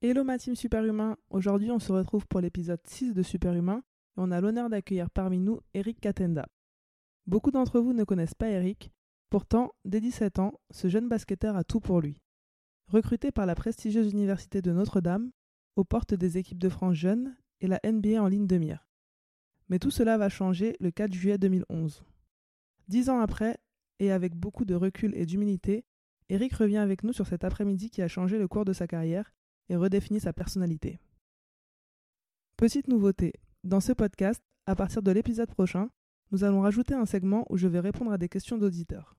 Hello ma team Superhumain, aujourd'hui on se retrouve pour l'épisode 6 de Superhumain et on a l'honneur d'accueillir parmi nous Eric Katenda. Beaucoup d'entre vous ne connaissent pas Eric, pourtant dès 17 ans, ce jeune basketteur a tout pour lui. Recruté par la prestigieuse université de Notre-Dame, aux portes des équipes de France jeunes et la NBA en ligne de mire. Mais tout cela va changer le 4 juillet 2011. Dix ans après, et avec beaucoup de recul et d'humilité, Eric revient avec nous sur cet après-midi qui a changé le cours de sa carrière et redéfinit sa personnalité. Petite nouveauté, dans ce podcast, à partir de l'épisode prochain, nous allons rajouter un segment où je vais répondre à des questions d'auditeurs.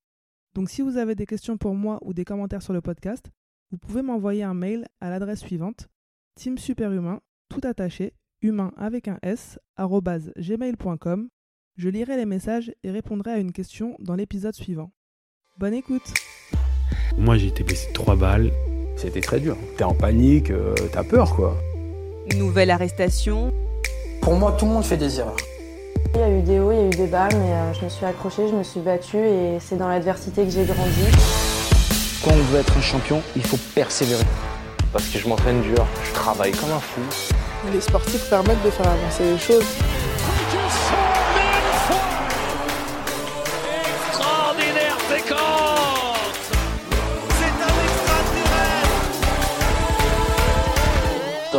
Donc si vous avez des questions pour moi ou des commentaires sur le podcast, vous pouvez m'envoyer un mail à l'adresse suivante team superhumain, tout attaché, humain avec un s, gmail.com. Je lirai les messages et répondrai à une question dans l'épisode suivant. Bonne écoute Moi j'ai été blessé trois balles, c'était très dur. T'es en panique, euh, t'as peur quoi. Nouvelle arrestation. Pour moi, tout le monde fait des erreurs. Il y a eu des hauts, il y a eu des bas, mais euh, je me suis accrochée, je me suis battue et c'est dans l'adversité que j'ai grandi. Quand on veut être un champion, il faut persévérer. Parce que je m'entraîne dur, je travaille comme un fou. Les sportifs permettent de faire avancer les choses.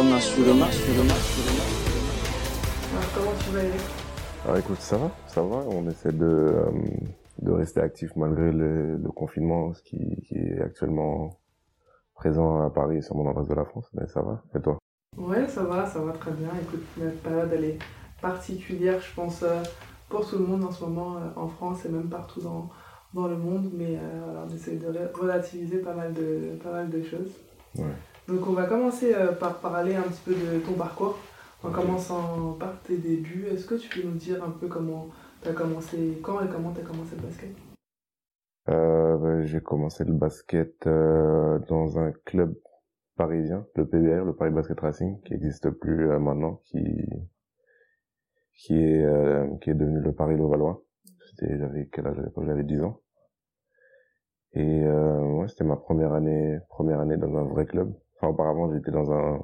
Sur le sur le sur le. Alors comment tu vas aller Alors écoute, ça va, ça va. On essaie de, euh, de rester actif malgré le, le confinement, ce qui, qui est actuellement présent à Paris et sur mon adresse de la France, mais ça va. Et toi? Ouais, ça va, ça va très bien. Écoute, la période elle est particulière, je pense, euh, pour tout le monde en ce moment euh, en France et même partout dans, dans le monde, mais euh, voilà, on essaie de relativiser pas mal de, pas mal de choses. Ouais. Donc on va commencer euh, par parler un petit peu de ton parcours, en commençant par tes débuts. Est-ce que tu peux nous dire un peu comment tu as commencé, quand et comment tu as commencé le basket? Euh, ben, J'ai commencé le basket euh, dans un club parisien, le PBR, le Paris Basket Racing, qui n'existe plus euh, maintenant, qui qui est qui est devenu le Paris Levallois. C'était j'avais quel âge J'avais 10 ans. Et ouais, c'était ma première année première année dans un vrai club. Enfin auparavant j'étais dans un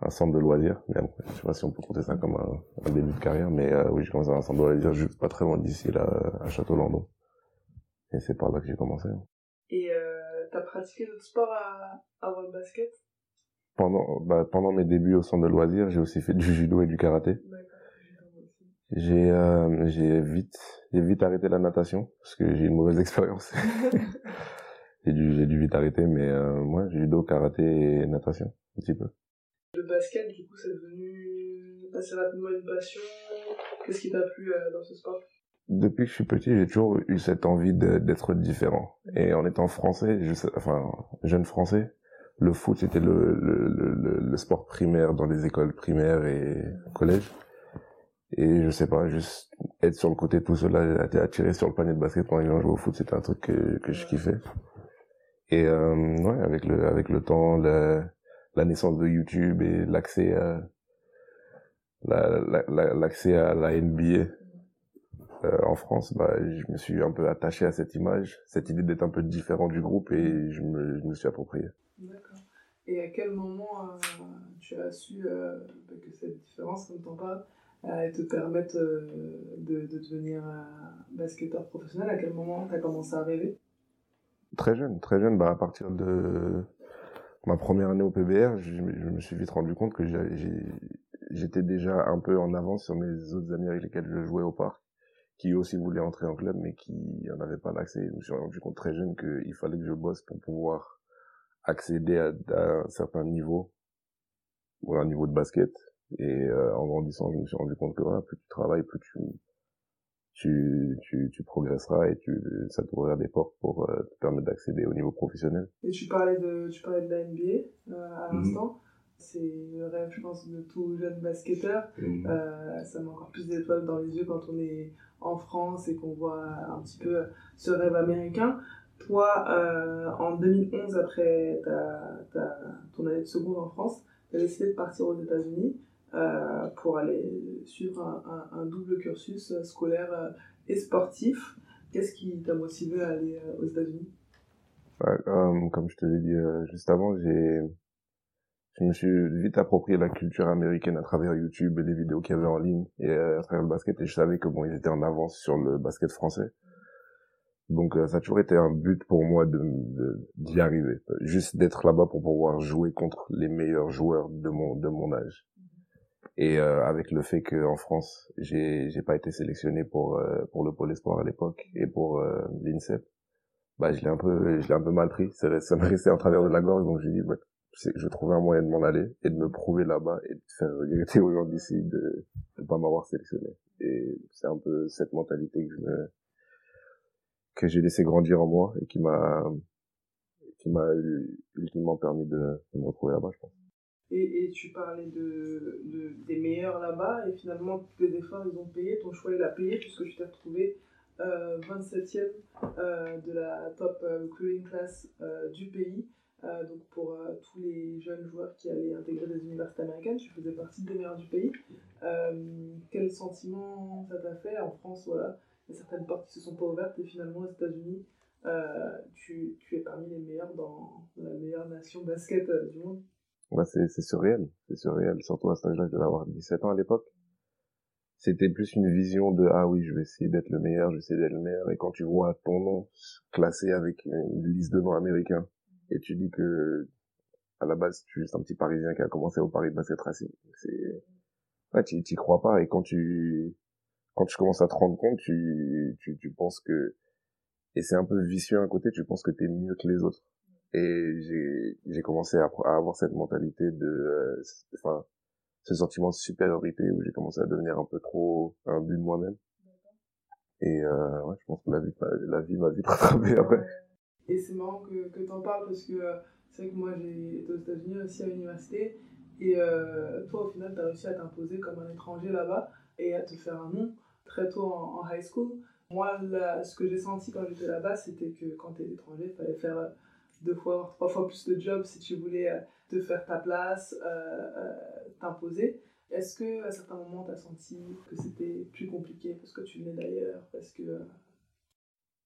un centre de loisirs, mais après, je sais pas si on peut compter ça comme un, un début de carrière, mais euh, oui, j'ai commencé dans un centre de loisirs juste pas très loin d'ici, là, à Château-Landon. Et c'est par là que j'ai commencé. Et euh, t'as pratiqué d'autres sports à, avant le basket? Pendant, bah, pendant mes débuts au centre de loisirs, j'ai aussi fait du judo et du karaté. J'ai euh, j'ai vite j'ai vite arrêté la natation parce que j'ai une mauvaise expérience. j'ai dû j'ai dû vite arrêter mais euh, ouais, judo, karaté et natation un petit peu. Le basket du coup c'est devenu assez rapidement une passion. Qu'est-ce qui t'a plu euh, dans ce sport? Depuis que je suis petit, j'ai toujours eu cette envie de- d'être différent. Et en étant français, je enfin jeune français, le foot c'était le, le, le, sport primaire dans les écoles primaires et collèges. Et je sais pas, juste être sur le côté tout seul, attiré sur le panier de basket quand les gens jouaient au foot, c'était un truc que, que je kiffais. Et euh, ouais, avec le avec le temps, la, naissance de YouTube et l'accès à la- la- l'accès à la NBA euh, en France, bah, je me suis un peu attaché à cette image, cette idée d'être un peu différent du groupe et je me, je me suis approprié. D'accord. Et à quel moment euh, tu as su euh, que cette différence, comme t'en euh, te permette euh, de, de devenir basketteur professionnel? À quel moment tu as commencé à rêver? Très jeune, très jeune, bah, à partir de ma première année au PBR, je, me- suis vite rendu compte que j'étais déjà un peu en avance sur mes autres amis avec lesquels je jouais au parc, qui aussi voulaient entrer en club, mais qui n'en avaient pas l'accès. Je me suis rendu compte très jeune qu'il fallait que je bosse pour pouvoir accéder à, à un certain niveau, ou un niveau de basket. Et euh, en grandissant, je me suis rendu compte que voilà, plus tu travailles, plus tu tu, tu, tu progresseras et tu, ça t'ouvrira des portes pour euh, te permettre d'accéder au niveau professionnel. Et tu parlais de, tu parlais de la NBA euh, à Mhm. l'instant. C'est le rêve, je pense, de tout jeune basketteur. Euh, ça met encore plus d'étoiles dans les yeux quand on est en France et qu'on voit un petit peu ce rêve américain. Toi, en 2011, après ta, ta, ton année de seconde en France, tu as décidé de partir aux États-Unis euh, pour aller suivre un, double cursus scolaire euh, et sportif. Qu'est-ce qui t'a motivé à aller euh, aux États-Unis? Euh, comme je te l'ai dit euh, juste avant, j'ai je me suis vite approprié la culture américaine à travers YouTube et les vidéos qu'il y avait en ligne et à travers le basket et je savais que bon ils étaient en avance sur le basket français. Donc ça a toujours été un but pour moi de d'y arriver. Juste d'être là-bas pour pouvoir jouer contre les meilleurs joueurs de mon de mon âge et euh, avec le fait qu'en France, j'ai j'ai pas été sélectionné pour euh, pour le pôle espoir à l'époque et pour euh, l'INSEP, bah je l'ai un peu je l'ai un peu mal pris. Ça, ça resté en travers de la gorge, donc j'ai dit bah, je vais trouver un moyen de m'en aller et de me prouver là-bas et de faire regretter aux gens de ne pas m'avoir sélectionné. Et c'est un peu cette mentalité que je me que j'ai laissé grandir en moi et qui m'a qui m'a ultimement permis de me retrouver là-bas, je pense. Et, et, tu parlais de, de des meilleurs là-bas, et finalement, les efforts, ils ont payé. Ton choix, il a payé, puisque tu t'es retrouvé euh, 27e euh, de la top euh, recruiting class euh, du pays. Donc, pour tous les jeunes joueurs qui allaient intégrer des universités américaines, tu faisais partie des meilleurs du pays. quel sentiment ça t'a fait En France, voilà, il y a certaines portes qui se sont pas ouvertes, et finalement, aux États-Unis, tu, tu es parmi les meilleurs dans, dans la meilleure nation basket du monde. C'est, c'est surréel. C'est surréel. Surtout à cet âge-là, je devais avoir 17 ans à l'époque. C'était plus une vision de, ah oui, je vais essayer d'être le meilleur, je vais essayer d'être le meilleur. Et quand tu vois ton nom classé avec une liste de noms américains, et tu dis que, à la base, tu es juste un petit Parisien qui a commencé au Paris Basket Racing. C'est, ouais, tu t'y crois pas. Et quand tu, quand tu commences à te rendre compte, tu, tu, tu penses que, et c'est un peu vicieux à un côté, tu penses que t'es mieux que les autres et j'ai j'ai commencé à, avoir cette mentalité de euh, enfin ce sentiment de supériorité où j'ai commencé à devenir un peu trop un but de moi-même. Et euh, ouais je pense que la vie la vie m'a vite rattrapé après. Et c'est marrant que que t'en parles parce que euh, c'est vrai que moi j'ai été aux États-Unis aussi à l'université. Et euh, toi au final t'as réussi à t'imposer comme un étranger là-bas et à te faire un nom très tôt en, en high school. Moi là, ce que j'ai senti quand j'étais là-bas c'était que quand t'es étranger fallait faire deux fois, trois fois plus de job si tu voulais euh, te faire ta place, euh, euh, t'imposer. Est-ce que à certains moments tu as senti que c'était plus compliqué parce que tu venais d'ailleurs, parce que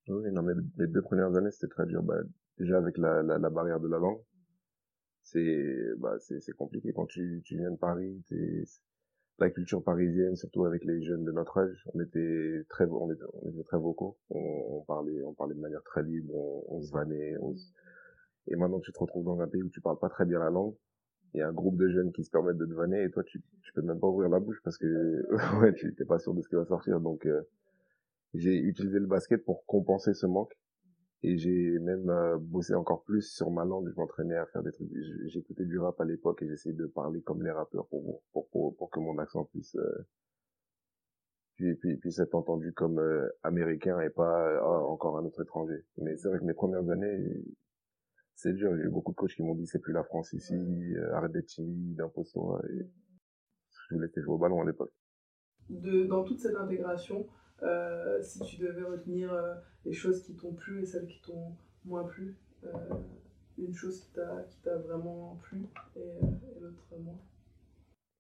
oui, non, mais les deux premières années c'était très dur. Bah, déjà avec la, la, la, barrière de la langue, c'est bah c'est compliqué quand tu tu viens de Paris, t'es la culture parisienne, surtout avec les jeunes de notre âge, on était très, on était, on était très vocaux. On, on, parlait, on parlait de manière très libre, on, on se vannait, on se, et maintenant tu te retrouves dans un pays où tu parles pas très bien la langue, il y a un groupe de jeunes qui se permettent de te vanner et toi tu, tu peux même pas ouvrir la bouche parce que ouais tu t'es pas sûr de ce qui va sortir. Donc euh, j'ai utilisé le basket pour compenser ce manque et j'ai même euh, bossé encore plus sur ma langue. Je m'entraînais à faire des trucs. J'écoutais du rap à l'époque et j'essayais de parler comme les rappeurs pour pour pour, que mon accent puisse euh, puis, puis, puis être entendu comme américain et pas oh, encore un autre étranger. Mais c'est vrai que mes premières années c'est dur. J'ai eu beaucoup de coachs qui m'ont dit c'est plus la France ici, euh, arrête d'être timide, impose-toi. Et je voulais jouer au ballon à l'époque. De, dans toute cette intégration, euh, si tu devais retenir euh, les choses qui t'ont plu et celles qui t'ont moins plu, euh, une chose qui t'a, qui t'a vraiment plu et, et l'autre moins?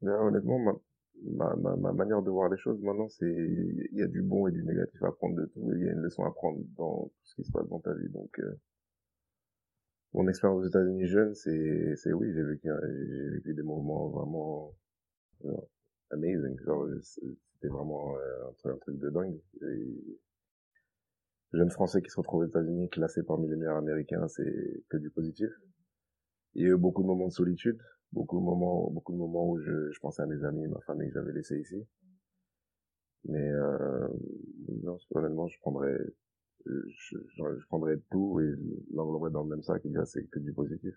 Bien, Honnêtement, ma, ma, ma, manière de voir les choses maintenant, c'est il y a du bon et du négatif à prendre de tout il y a une leçon à prendre dans tout ce qui se passe dans ta vie. Donc, mon expérience aux États-Unis jeune, c'est, c'est oui, j'ai vécu, j'ai vécu des moments vraiment genre, amazing. Genre, c'était vraiment euh, un, truc, de dingue. Et, jeune français qui se retrouve aux États-Unis, classé parmi les meilleurs américains, c'est que du positif. Il y a eu beaucoup de moments de solitude, beaucoup de moments, beaucoup de moments où je, pensais à mes amis, ma famille que j'avais laissé ici. Mais euh, non, honnêtement, je prendrais je, je, prendrais tout et l'engloberais dans le même sac et dire c'est que du positif.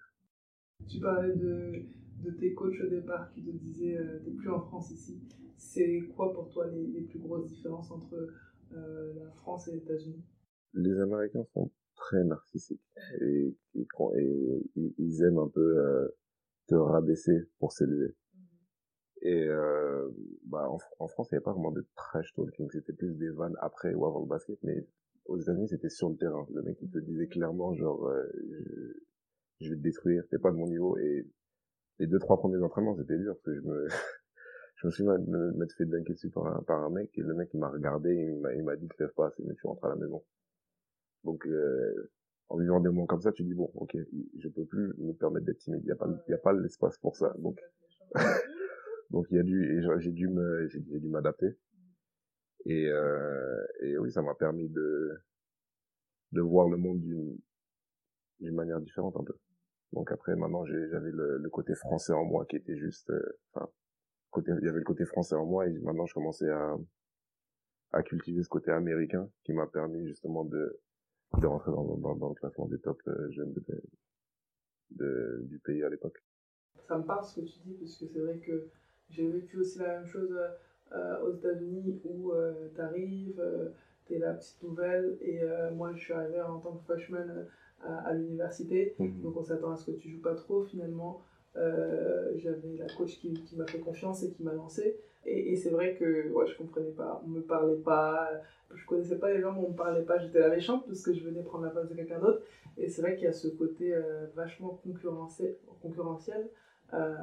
Tu parlais de, de tes coachs au départ qui te disaient euh, t'es plus en France ici. C'est quoi pour toi les, les plus grosses différences entre euh, la France et les États-Unis? Les Américains sont très narcissiques et, et, et ils aiment un peu euh, te rabaisser pour s'élever. Mm-hmm. Et euh, bah en, en France, il n'y avait pas vraiment de trash talking, c'était plus des vannes après ou avant le basket, mais aux États-Unis, c'était sur le terrain. Le mec, il te disait clairement, genre, euh, je, je, vais te détruire, t'es pas de mon niveau. Et les deux, trois premiers entraînements, c'était dur, parce que je me, je me suis m'être fait dunker dessus par un, par un mec, et le mec, il m'a regardé, et il m'a, dit, te lève pas, c'est mieux, tu rentres à la maison. Donc, euh, en vivant des moments comme ça, tu dis bon, ok, je peux plus me permettre d'être timide. Il y a pas, y a pas l'espace pour ça. Donc, donc il y a dû, j'ai dû me, j'ai dû m'adapter. Et, euh, et oui, ça m'a permis de, de voir le monde d'une, d'une manière différente un peu. Donc après, maintenant, j'avais le, côté français en moi qui était juste, euh, enfin, il y avait le côté français en moi et maintenant je commençais à, à cultiver ce côté américain qui m'a permis justement de, de rentrer dans, dans, dans le classement des top euh, jeunes de, de, du pays à l'époque. Ça me parle ce que tu dis, parce que c'est vrai que j'ai vécu aussi la même chose euh, aux États-Unis où euh, tu arrives, euh, tu es la petite nouvelle, et euh, moi je suis arrivé en tant que freshman à, à l'université, Mhm. donc on s'attend à ce que tu joues pas trop finalement. J'avais la coach qui, qui m'a fait confiance et qui m'a lancé. Et, et c'est vrai que ouais, je comprenais pas, on me parlait pas, je connaissais pas les gens, mais on me parlait pas, j'étais la méchante parce que je venais prendre la place de quelqu'un d'autre. Et c'est vrai qu'il y a ce côté euh, vachement concurrentiel, concurrentiel euh,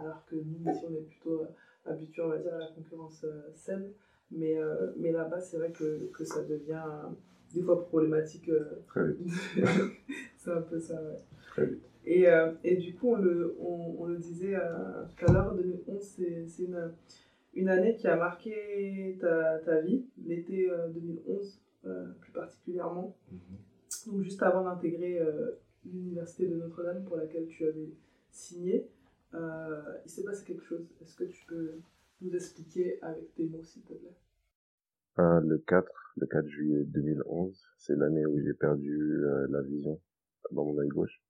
alors que nous ici on est plutôt habitués, on va dire, à la concurrence euh, saine. Mais, euh, mais là-bas, c'est vrai que, que ça devient des fois problématique. euh, Très vite. c'est un peu ça, ouais. Très vite. Et, et du coup, on le, on, on le disait tout à l'heure, 2011, c'est c'est une, une année qui a marqué ta, ta vie, l'été euh, 2011 euh, plus particulièrement. Donc juste avant d'intégrer euh, l'université de Notre-Dame pour laquelle tu avais signé, euh, il s'est passé quelque chose. Est-ce que tu peux nous expliquer avec tes mots, s'il te plaît? Euh, le 4, le 4 juillet 2011, c'est l'année où j'ai perdu euh, la vision dans mon œil gauche.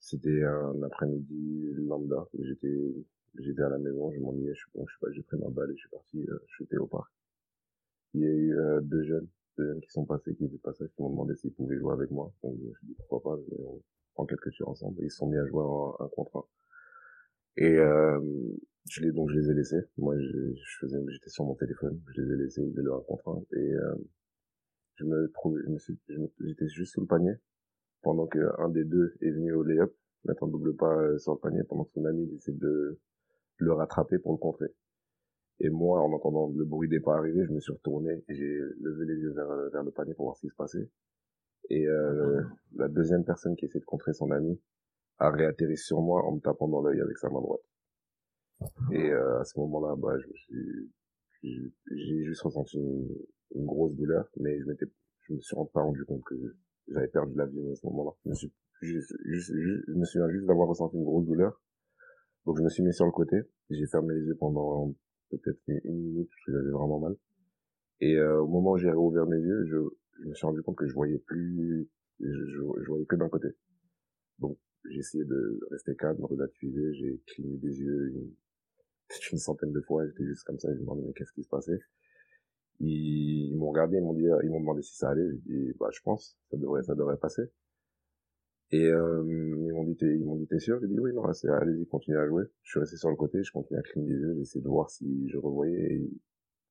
C'était un après-midi lambda. J'étais, j'étais à la maison, je m'ennuyais, je, bon, je sais pas, j'ai pris ma balle et je suis parti shooter au parc. Il y a eu deux jeunes, deux jeunes qui sont passés, qui étaient passage, qui m'ont demandé s'ils pouvaient jouer avec moi. Je dit pourquoi pas, on prend quelques tirs ensemble. Et ils sont mis à jouer en un contre un. Et euh, je les donc je les ai laissés. Moi, je, je faisais, j'étais sur mon téléphone, je les ai laissés, ils étaient un contre un. Et euh, je me trouvais, je me suis, j'étais juste sous le panier pendant que un des deux est venu au lay-up, mettre un double pas euh, sur le panier pendant que son ami essaie de le rattraper pour le contrer. Et moi, en entendant le bruit des pas arriver, je me suis retourné et j'ai levé les yeux vers, euh, vers le panier pour voir ce qui se passait. Et euh, la deuxième personne qui essaie de contrer son ami a réatterri sur moi en me tapant dans l'œil avec sa main droite. Et euh, à ce moment-là, bah, je me suis, j'ai juste ressenti une, grosse douleur, mais je m'étais, je me suis pas rendu compte que j'avais perdu la vie à ce moment-là. Je me suis, juste, juste- je me souviens juste d'avoir ressenti une grosse douleur. Donc je me suis mis sur le côté, j'ai fermé les yeux pendant peut-être une minute parce que j'avais vraiment mal. Et euh, au moment où j'ai réouvert mes yeux, je, je me suis rendu compte que je voyais plus, je, je, je voyais que d'un côté. Donc j'ai essayé de rester calme, de j'ai cligné des yeux une, une centaine de fois, j'étais juste comme ça, je me demandais mais qu'est-ce qui se passait? Ils, m'ont regardé, ils m'ont dit, ils m'ont demandé si ça allait, j'ai dit bah je pense, ça devrait, ça devrait passer. Et euh, ils m'ont dit, t'es- ils m'ont dit, t'es sûr? J'ai dit oui, non, allez-y, continuez à jouer. Je suis resté sur le côté, je continuais à cligner des yeux, j'essayais de voir si je revoyais, et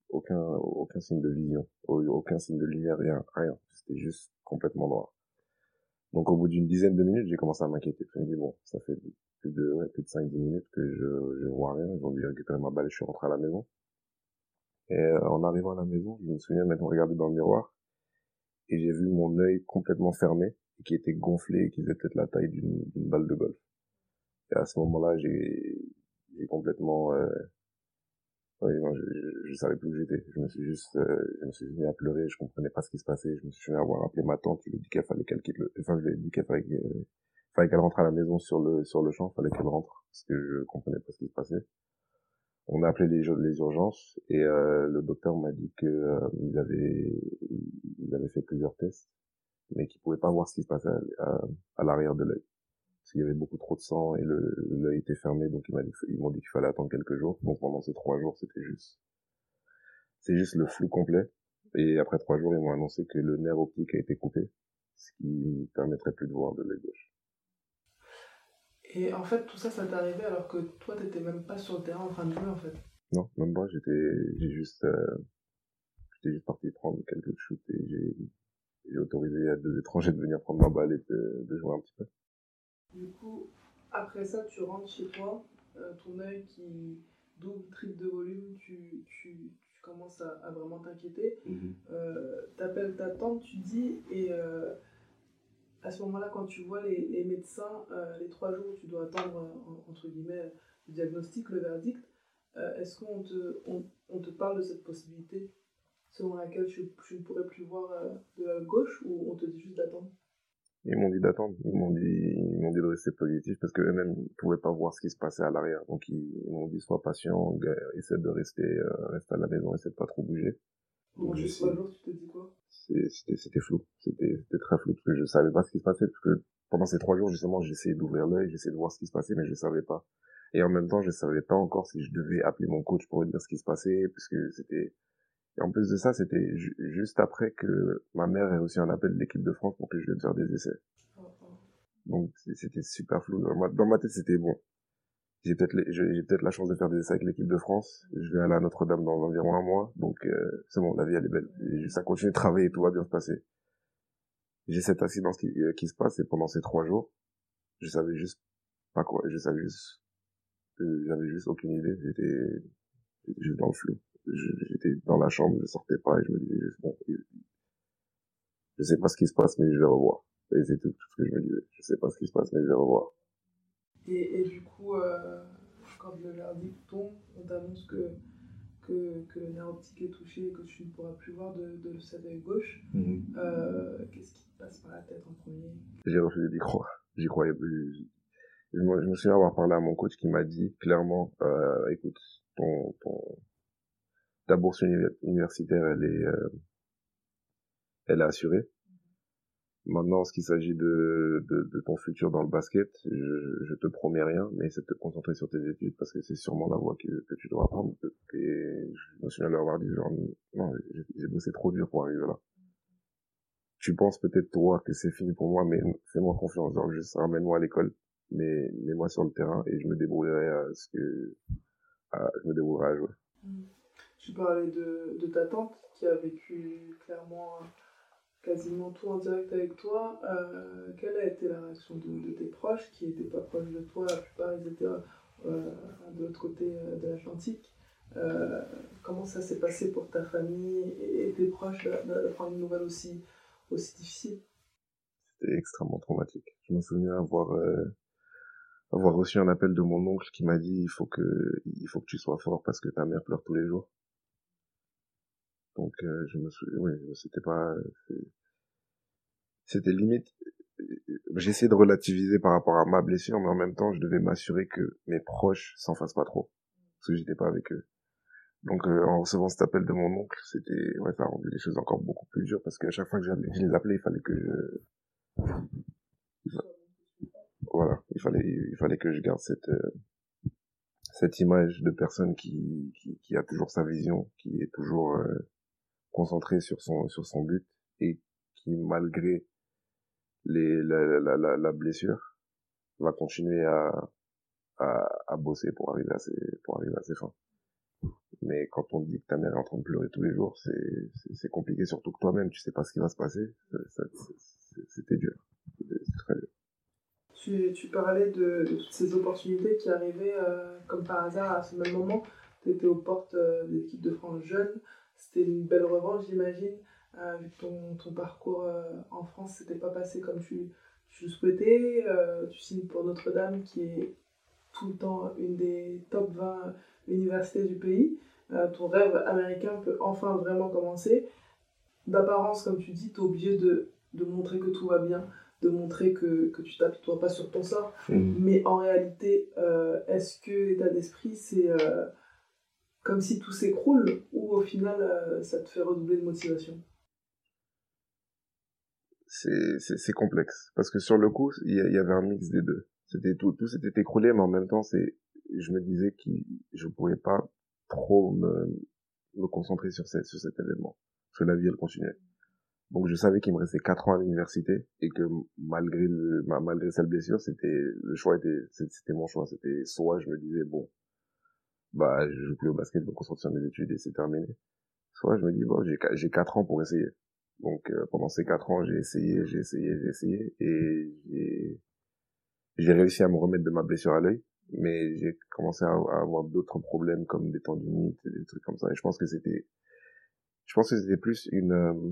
aucun, aucun signe de vision, au- aucun signe de lumière, rien, rien. C'était juste complètement noir. Donc au bout d'une dizaine de minutes, j'ai commencé à m'inquiéter. Je me dis bon, ça fait plus de, ouais, plus de 5-10 minutes que je, je vois rien. Ont dû récupérer ma balle et je suis rentré à la maison. Et euh, en arrivant à la maison, je me souviens m'être regardé dans le miroir et j'ai vu mon œil complètement fermé et qui était gonflé et qui faisait peut-être la taille d'une d'une balle de golf. Et à ce moment-là, j'ai j'ai complètement euh, ouais, non, je, je, savais plus où j'étais. Je me suis juste euh, je me suis mis à pleurer, je comprenais pas ce qui se passait, je me suis mis à avoir appelé ma tante, je lui ai dit qu'il fallait qu'elle quitte le enfin je lui ai dit qu'il fallait qu'elle fallait qu'elle rentre à la maison sur le sur le champ, fallait qu'elle rentre parce que je comprenais pas ce qui se passait. On a appelé les, les urgences et euh, le docteur m'a dit que euh, avaient ils avaient fait plusieurs tests mais qu'ils pouvaient pas voir ce qui se passait à, à l'arrière de l'œil parce qu'il y avait beaucoup trop de sang et le l'œil était fermé donc ils m'ont dit qu'il fallait attendre quelques jours donc pendant ces trois jours c'était juste c'est juste le flou complet et après trois jours ils m'ont annoncé que le nerf optique a été coupé ce qui me permettrait plus de voir de l'œil gauche Et en fait, tout ça, ça t'est arrivé alors que toi, t'étais même pas sur le terrain en train de jouer, en fait? Non, même pas. J'étais, j'ai juste, euh, j'étais juste parti prendre quelques shoots et j'ai, j'ai autorisé à deux étrangers de venir prendre ma balle et de, de jouer un petit peu. Du coup, après ça, tu rentres chez toi, euh, ton œil qui double, triple de volume, tu, tu, tu commences à, à vraiment t'inquiéter. Euh, T'appelles ta tante, tu dis, et, euh, à ce moment-là, quand tu vois les, les médecins, les trois jours où tu dois attendre, entre guillemets, le diagnostic, le verdict, est-ce qu'on te, on, on, te parle de cette possibilité selon laquelle tu, tu ne pourrais plus voir de la gauche ou on te dit juste d'attendre? Ils m'ont dit d'attendre, ils m'ont dit, ils m'ont dit de rester positif parce qu'eux-mêmes ne pouvaient pas voir ce qui se passait à l'arrière. Donc ils, m'ont dit sois patient, essaie de rester, reste à la maison, essaie de pas trop bouger. Donc, ces trois jours, tu te dis quoi? C'était c'était flou. C'était c'était très flou parce que je savais pas ce qui se passait parce que pendant ces trois jours justement j'essayais d'ouvrir l'œil j'essayais de voir ce qui se passait mais je savais pas. Et en même temps je savais pas encore si je devais appeler mon coach pour lui dire ce qui se passait parce que c'était et en plus de ça c'était juste après que ma mère ait reçu un appel de l'équipe de France pour que je vienne faire des essais donc c'était super flou dans ma, tête c'était bon j'ai peut-être la chance de faire des essais avec l'équipe de France. Je vais aller à Notre-Dame dans environ un mois, donc euh, c'est bon, la vie elle est belle. Et ça continue de travailler, tout va bien se passer. J'ai cet accident qui, euh, qui se passe et pendant ces trois jours, je savais juste pas quoi, je savais juste, euh, j'avais juste aucune idée. J'étais, juste dans le flou. J'étais dans la chambre, je sortais pas et je me disais juste bon, je sais pas ce qui se passe mais je vais revoir. Et c'est tout, tout ce que je me disais. Je sais pas ce qui se passe mais je vais revoir. Et, et, du coup, euh, quand le verdict tombe, on t'annonce que, que, que, le nerf optique est touché et que tu ne pourras plus voir de, de cet œil gauche. Mhm. Euh, Qu'est-ce qui te passe par la tête en premier? J'ai refusé d'y croire. J'y croyais plus. Je, me, je me souviens avoir parlé à mon coach qui m'a dit clairement, euh, écoute, ton, ton, ta bourse universitaire, elle est, euh, elle est assurée. Maintenant, ce qu'il s'agit de, de, de, ton futur dans le basket, je, je te promets rien, mais c'est de te concentrer sur tes études parce que c'est sûrement la voie que, tu dois prendre. Et je me souviens de leur avoir dit genre, non, j'ai bossé trop dur pour arriver là. Tu penses peut-être toi que c'est fini pour moi, mais fais-moi confiance, genre juste ramène-moi à l'école, mais mets-moi sur le terrain et je me débrouillerai à ce que, à, je me débrouillerai à jouer. Tu parlais de, de ta tante qui a vécu clairement quasiment tout en direct avec toi. Euh, quelle a été la réaction de, tes proches qui n'étaient pas proches de toi La plupart, ils étaient euh, de l'autre côté euh, de l'Atlantique? comment ça s'est passé pour ta famille et tes proches d'apprendre une nouvelle aussi, aussi difficile? C'était extrêmement traumatique. Je me souviens avoir, avoir reçu un appel de mon oncle qui m'a dit il faut que il faut que tu sois fort parce que ta mère pleure tous les jours. Donc euh, je me souviens, oui, c'était pas, c'était limite. J'essayais de relativiser par rapport à ma blessure, mais en même temps, je devais m'assurer que mes proches s'en fassent pas trop, parce que j'étais pas avec eux. Donc euh, en recevant cet appel de mon oncle, c'était, ouais, ça a rendu les choses encore beaucoup plus dures, parce qu'à chaque fois que je les appelais, il fallait que je, voilà, il fallait, il fallait que je garde cette euh, cette image de personne qui, qui, qui a toujours sa vision, qui est toujours concentré sur son sur son but et qui malgré les la, la, la, la blessure va continuer à, à, bosser pour arriver à ses pour arriver à ses fins. Mais quand on dit que ta mère est en train de pleurer tous les jours c'est c'est compliqué surtout que toi-même tu sais pas ce qui va se passer. C'était dur. C'était très dur. Tu, tu parlais de, de, toutes ces opportunités qui arrivaient euh, comme par hasard à ce même moment. Tu étais aux portes euh, de l'équipe de France jeune c'était une belle revanche, j'imagine. Euh, vu que ton, ton parcours euh, en France s'était pas passé comme tu, tu le souhaitais. Euh, tu signes pour Notre-Dame, qui est tout le temps une des top 20 universités du pays. ton rêve américain peut enfin vraiment commencer. D'apparence, comme tu dis, tu es obligé de, de, montrer que tout va bien, de montrer que, que tu t'apitoies pas sur ton sort. Mmh. Mais en réalité, est-ce que l'état d'esprit, c'est comme si tout s'écroule ou au final euh, ça te fait redoubler de motivation. C'est complexe. Parce que sur le coup il y, avait un mix des deux. C'était tout tout s'était écroulé mais en même temps c'est je me disais que je pouvais pas trop me, concentrer sur, cet événement. Parce que la vie elle continuait. Donc je savais qu'il me restait quatre ans à l'université et que malgré malgré cette blessure c'était le choix était c'était mon choix. C'était soit je me disais bon bah je joue plus au basket, je me concentre sur mes études et c'est terminé. Soit je me dis bon j'ai j'ai quatre ans pour essayer. Donc euh, pendant ces quatre ans j'ai essayé, j'ai essayé, j'ai essayé et j'ai j'ai réussi à me remettre de ma blessure à l'œil, mais j'ai commencé à, avoir d'autres problèmes comme des tendinites, des trucs comme ça. Et je pense que c'était je pense que c'était plus une euh,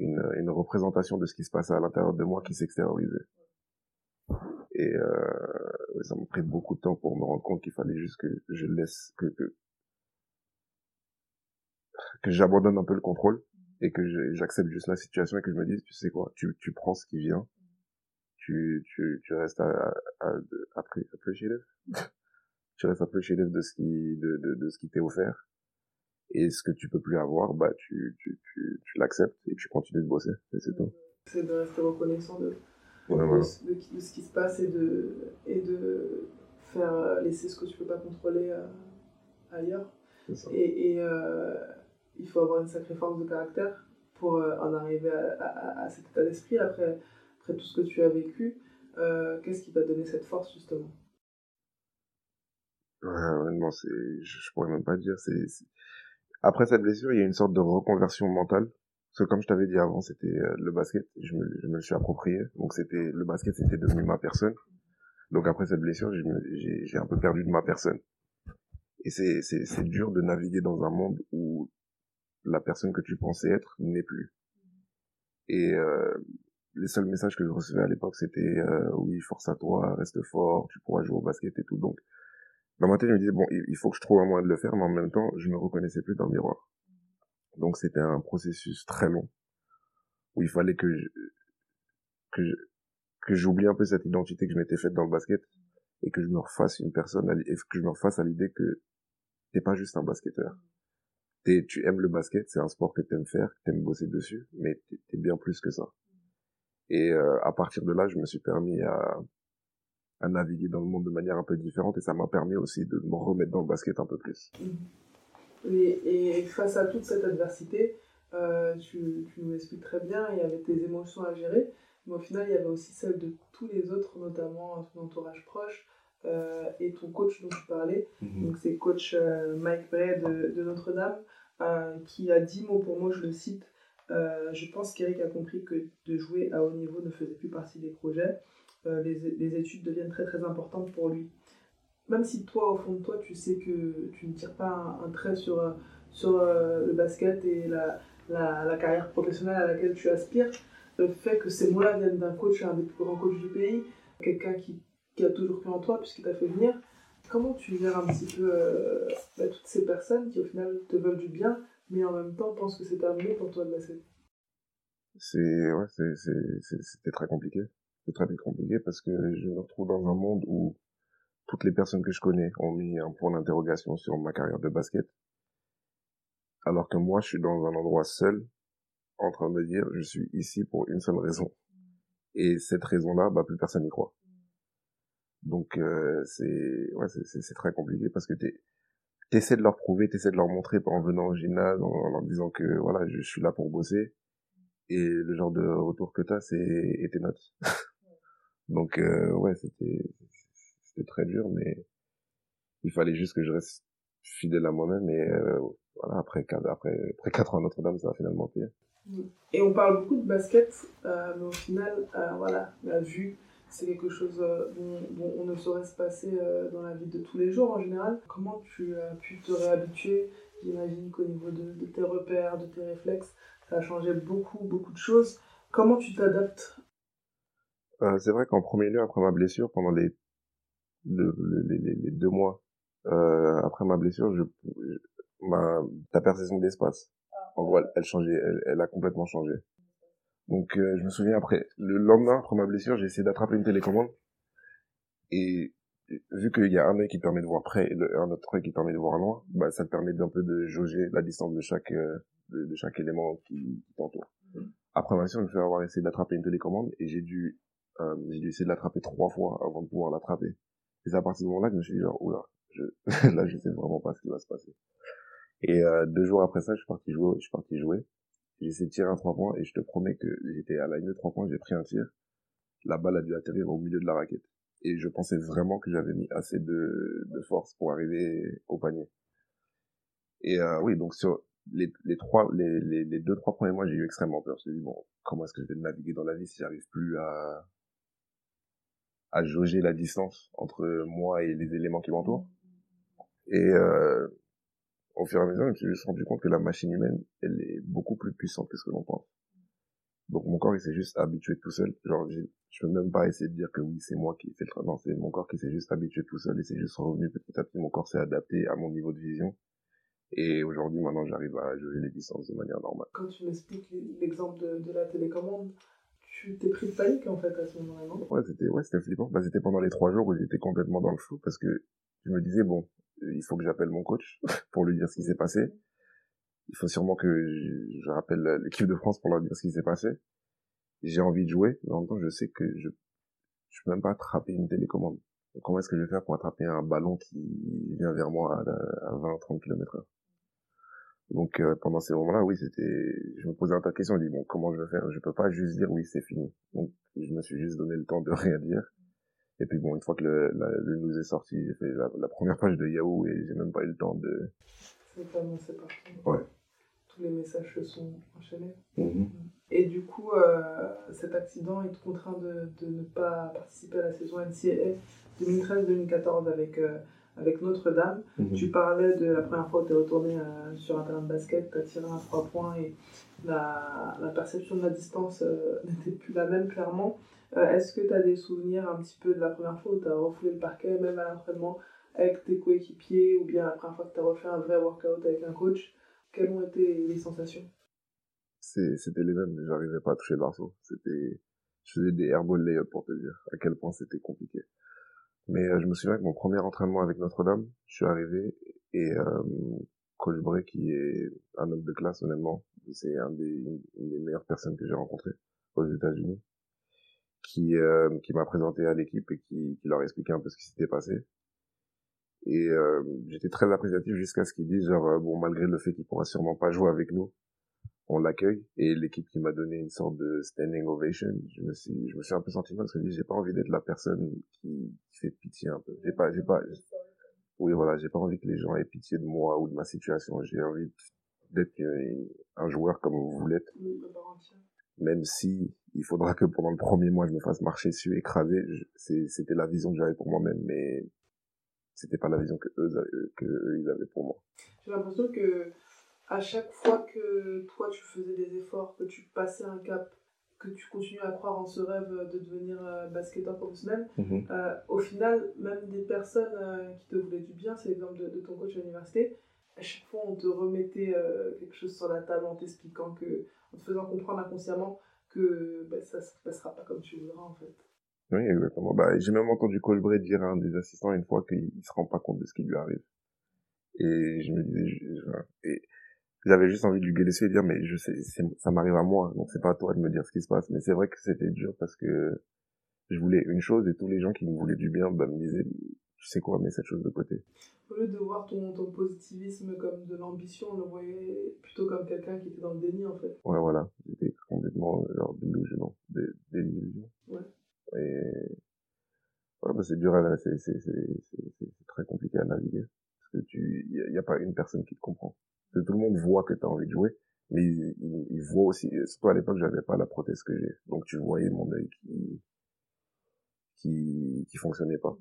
une, une représentation de ce qui se passait à l'intérieur de moi qui s'extériorisait. Et euh, ça m'a pris beaucoup de temps pour me rendre compte qu'il fallait juste que je laisse, que, que, j'abandonne un peu le contrôle et que j'accepte juste la situation et que je me dise, tu sais quoi, tu, tu prends ce qui vient, tu, tu, tu restes à, à, à, tu restes appreciative de ce qui, de, de, ce qui t'est offert. Et ce que tu peux plus avoir, bah, tu, tu, tu, l'acceptes et tu continues de bosser, c'est tout. C'est de rester reconnaissant de, de, ce qui se passe et de, et de faire euh, laisser ce que tu peux pas contrôler euh, ailleurs. Et, et euh, il faut avoir une sacrée force de caractère pour en arriver à, à, cet état d'esprit après, après tout ce que tu as vécu. Qu'est-ce qui t'a donné cette force justement? Honnêtement, c'est, je, je, pourrais même pas dire, c'est, après cette blessure, il y a une sorte de reconversion mentale. Parce que comme je t'avais dit avant, c'était euh, le basket, je me, je me le suis approprié. Donc c'était, le basket, c'était devenu ma personne. Donc après cette blessure, j'ai un peu perdu de ma personne. Et c'est, dur de naviguer dans un monde où la personne que tu pensais être n'est plus. Et euh, les seuls messages que je recevais à l'époque, c'était euh, oui, force à toi, reste fort, tu pourras jouer au basket et tout. Donc dans ma tête, je me disais, bon, il faut que je trouve un moyen de le faire, mais en même temps, je me reconnaissais plus dans le miroir. Donc c'était un processus très long, où il fallait que je, que je, que j'oublie un peu cette identité que je m'étais faite dans le basket, et que je me refasse une personne, et que je me refasse à l'idée que t'es pas juste un basketteur. T'es, tu aimes le basket, c'est un sport que t'aimes faire, que t'aimes bosser dessus, mais t'es, es bien plus que ça. Et euh, à partir de là, je me suis permis à, à naviguer dans le monde de manière un peu différente et ça m'a permis aussi de me remettre dans le basket un peu plus. Et, et face à toute cette adversité, euh, tu, tu, nous expliques très bien, il y avait tes émotions à gérer, mais au final, il y avait aussi celles de tous les autres, notamment ton entourage proche euh, et ton coach dont tu parlais. Mm-hmm. Donc, c'est coach euh, Mike Bray de, de Notre-Dame qui a dit mots pour moi, je le cite. Je pense qu'Eric a compris que de jouer à haut niveau ne faisait plus partie des projets. Les, les, études deviennent très très importantes pour lui. Même si toi, au fond de toi, tu sais que tu ne tires pas un, trait sur, euh, sur euh, le basket et la, la, la, carrière professionnelle à laquelle tu aspires, le fait que ces mots-là viennent d'un coach, un des plus grands coachs du pays, quelqu'un qui, qui, a toujours cru en toi puisqu'il t'a fait venir, comment tu gères un petit peu bah, toutes ces personnes qui au final te veulent du bien, mais en même temps pensent que c'est terminé pour toi de basket C'est ouais, c'était très compliqué. C'est très compliqué parce que je me retrouve dans un monde où toutes les personnes que je connais ont mis un point d'interrogation sur ma carrière de basket. Alors que moi, je suis dans un endroit seul, en train de dire, je suis ici pour une seule raison. Et cette raison-là, bah, plus personne n'y croit. Donc, euh, c'est, ouais, c'est, très compliqué parce que t'es, t'essaies de leur prouver, t'essaies de leur montrer en venant au gymnase, en, leur disant que, voilà, je, suis là pour bosser. Et le genre de retour que t'as, c'est, et tes notes. Donc euh, ouais, c'était c'était très dur, mais il fallait juste que je reste fidèle à moi-même et euh, voilà après après après quatre ans à Notre-Dame, ça a finalement pire. Et on parle beaucoup de basket, euh, mais au final, euh, voilà, la vue, c'est quelque chose dont, dont, on ne saurait se passer dans la vie de tous les jours en général. Comment tu as pu te réhabituer? J'imagine qu'au niveau de, de, tes repères, de tes réflexes, ça a changé beaucoup, beaucoup de choses. Comment tu t'adaptes? Euh, c'est vrai qu'en premier lieu, après ma blessure, pendant les, le, les, les, les, deux mois euh, après ma blessure, je, ma, ta perception d'espace, en gros, elle, elle changeait, elle, elle, a complètement changé. Donc, euh, je me souviens après, le lendemain après ma blessure, j'ai essayé d'attraper une télécommande et vu qu'il y a un œil qui permet de voir près et un autre œil qui permet de voir loin, bah, ça te permet d'un peu de jauger la distance de chaque euh, de, de, chaque élément qui, qui t'entoure. Mmh. Après ma blessure, je me suis avoir essayé d'attraper une télécommande et j'ai dû euh, j'ai dû essayer de l'attraper trois fois avant de pouvoir l'attraper. Et c'est à partir de ce moment-là que je me suis dit genre, oula, je, là je sais vraiment pas ce qui va se passer. Et euh, deux jours après ça, je suis parti jouer, je suis parti jouer. J'ai essayé de tirer un trois points et je te promets que j'étais à la ligne de trois points, j'ai pris un tir. La balle a dû atterrir au milieu de la raquette. Et je pensais vraiment que j'avais mis assez de, de force pour arriver au panier. Et euh, oui, donc sur les, les trois, les, les, les deux trois premiers mois, j'ai eu extrêmement peur. Je me suis dit bon, comment est-ce que je vais naviguer dans la vie si j'arrive plus à à jauger la distance entre moi et les éléments qui m'entourent. Et euh, au fur et à mesure, je me suis juste rendu compte que la machine humaine, elle est beaucoup plus puissante que ce que l'on pense. Donc mon corps il s'est juste habitué tout seul. Genre je peux même pas essayer de dire que oui c'est moi qui fais le travail. Non c'est mon corps qui s'est juste habitué tout seul et c'est juste revenu petit à petit. Mon corps s'est adapté à mon niveau de vision. Et aujourd'hui maintenant j'arrive à jouer les distances de manière normale. Quand tu m'expliques l'exemple de, de la télécommande, tu t'es pris de panique en fait à ce moment-là, Ouais c'était ouais c'était flippant. Bah, c'était pendant les trois jours où j'étais complètement dans le flou parce que je me disais bon il faut que j'appelle mon coach pour lui dire ce qui s'est passé il faut sûrement que je, rappelle l'équipe de France pour leur dire ce qui s'est passé. J'ai envie de jouer, mais en même temps, je sais que je, je peux même pas attraper une télécommande. Comment est-ce que je vais faire pour attraper un ballon qui vient vers moi à, 20, 30 km heure? Donc, euh, pendant ces moments-là, oui, c'était, je me posais un tas de questions. Je dis, bon, comment je vais faire? Je peux pas juste dire, oui, c'est fini. Donc, je me suis juste donné le temps de rien dire. Et puis bon, une fois que le, la, le news est sorti, j'ai fait la, la, première page de Yahoo et j'ai même pas eu le temps de... C'est pas c'est pas Ouais les messages se sont enchaînés. Mhm. Et du coup, euh, cet accident, te contraint de, de, ne pas participer à la saison NCAA 2013-2014 avec, euh, avec Notre-Dame. Mhm. Tu parlais de la première fois où tu es retourné euh, sur un terrain de basket, tu as tiré un 3 points et la, la perception de la distance n'était plus la même, clairement. Est-ce que tu as des souvenirs un petit peu de la première fois où tu as refoulé le parquet, même à l'entraînement, avec tes coéquipiers, ou bien la première fois que tu as refait un vrai workout avec un coach? Quelles ont été les sensations? C'était les mêmes, j'arrivais pas à toucher le. C'était, je faisais des airball layups pour te dire à quel point c'était compliqué. Mais euh, je me souviens que mon premier entraînement avec Notre-Dame, je suis arrivé et euh, Coach qui est un homme de classe honnêtement, c'est un des, une, des meilleures personnes que j'ai rencontrées aux États-Unis, qui euh, qui m'a présenté à l'équipe et qui, qui leur a expliqué un peu ce qui s'était passé. Et euh, j'étais très appréciatif jusqu'à ce qu'ils disent, genre, euh, bon, malgré le fait qu'il pourra sûrement pas jouer avec nous, on l'accueille. Et l'équipe qui m'a donné une sorte de standing ovation, je me suis, je me suis un peu senti mal parce que j'ai pas envie d'être la personne qui, fait pitié un peu. J'ai pas, j'ai pas, oui, voilà, j'ai pas envie que les gens aient pitié de moi ou de ma situation. J'ai envie d'être un joueur comme vous l'êtes. Même si il faudra que pendant le premier mois je me fasse marcher dessus, écraser, c'était la vision que j'avais pour moi-même, mais c'était pas la vision que eux, que eux ils avaient pour moi. J'ai l'impression que à chaque fois que toi tu faisais des efforts, que tu passais un cap, que tu continues à croire en ce rêve de devenir euh, basketteur professionnel, mhm. euh, au final, même des personnes euh, qui te voulaient du bien, c'est l'exemple de, ton coach à l'université, à chaque fois on te remettait quelque chose sur la table en t'expliquant que, en te faisant comprendre inconsciemment que ben, ça ne se passera pas comme tu voudras en fait. Oui, exactement. Bah, j'ai même entendu Colbray dire à un des assistants une fois qu'il se rend pas compte de ce qui lui arrive. Et je me disais, et j'avais juste envie de lui gueuler et dire, mais je sais, ça m'arrive à moi, donc c'est pas à toi de me dire ce qui se passe. Mais c'est vrai que c'était dur parce que je voulais une chose et tous les gens qui me voulaient du bien, bah, me disaient, tu sais quoi, mets cette chose de côté. Au lieu de voir ton, ton positivisme comme de l'ambition, on le voyait plutôt comme quelqu'un qui était dans le déni, en fait. Ouais, voilà. J'étais complètement, genre, délusion. Désillusion. Ouais. Et ouais, bah c'est dur, à, c'est, c'est, c'est, très compliqué à naviguer. Parce que tu, il y, a pas une personne qui te comprend. Que tout le monde voit que tu as envie de jouer, mais il, il, voit aussi, surtout à l'époque, j'avais pas la prothèse que j'ai. Donc tu voyais mon œil qui, qui, qui fonctionnait pas.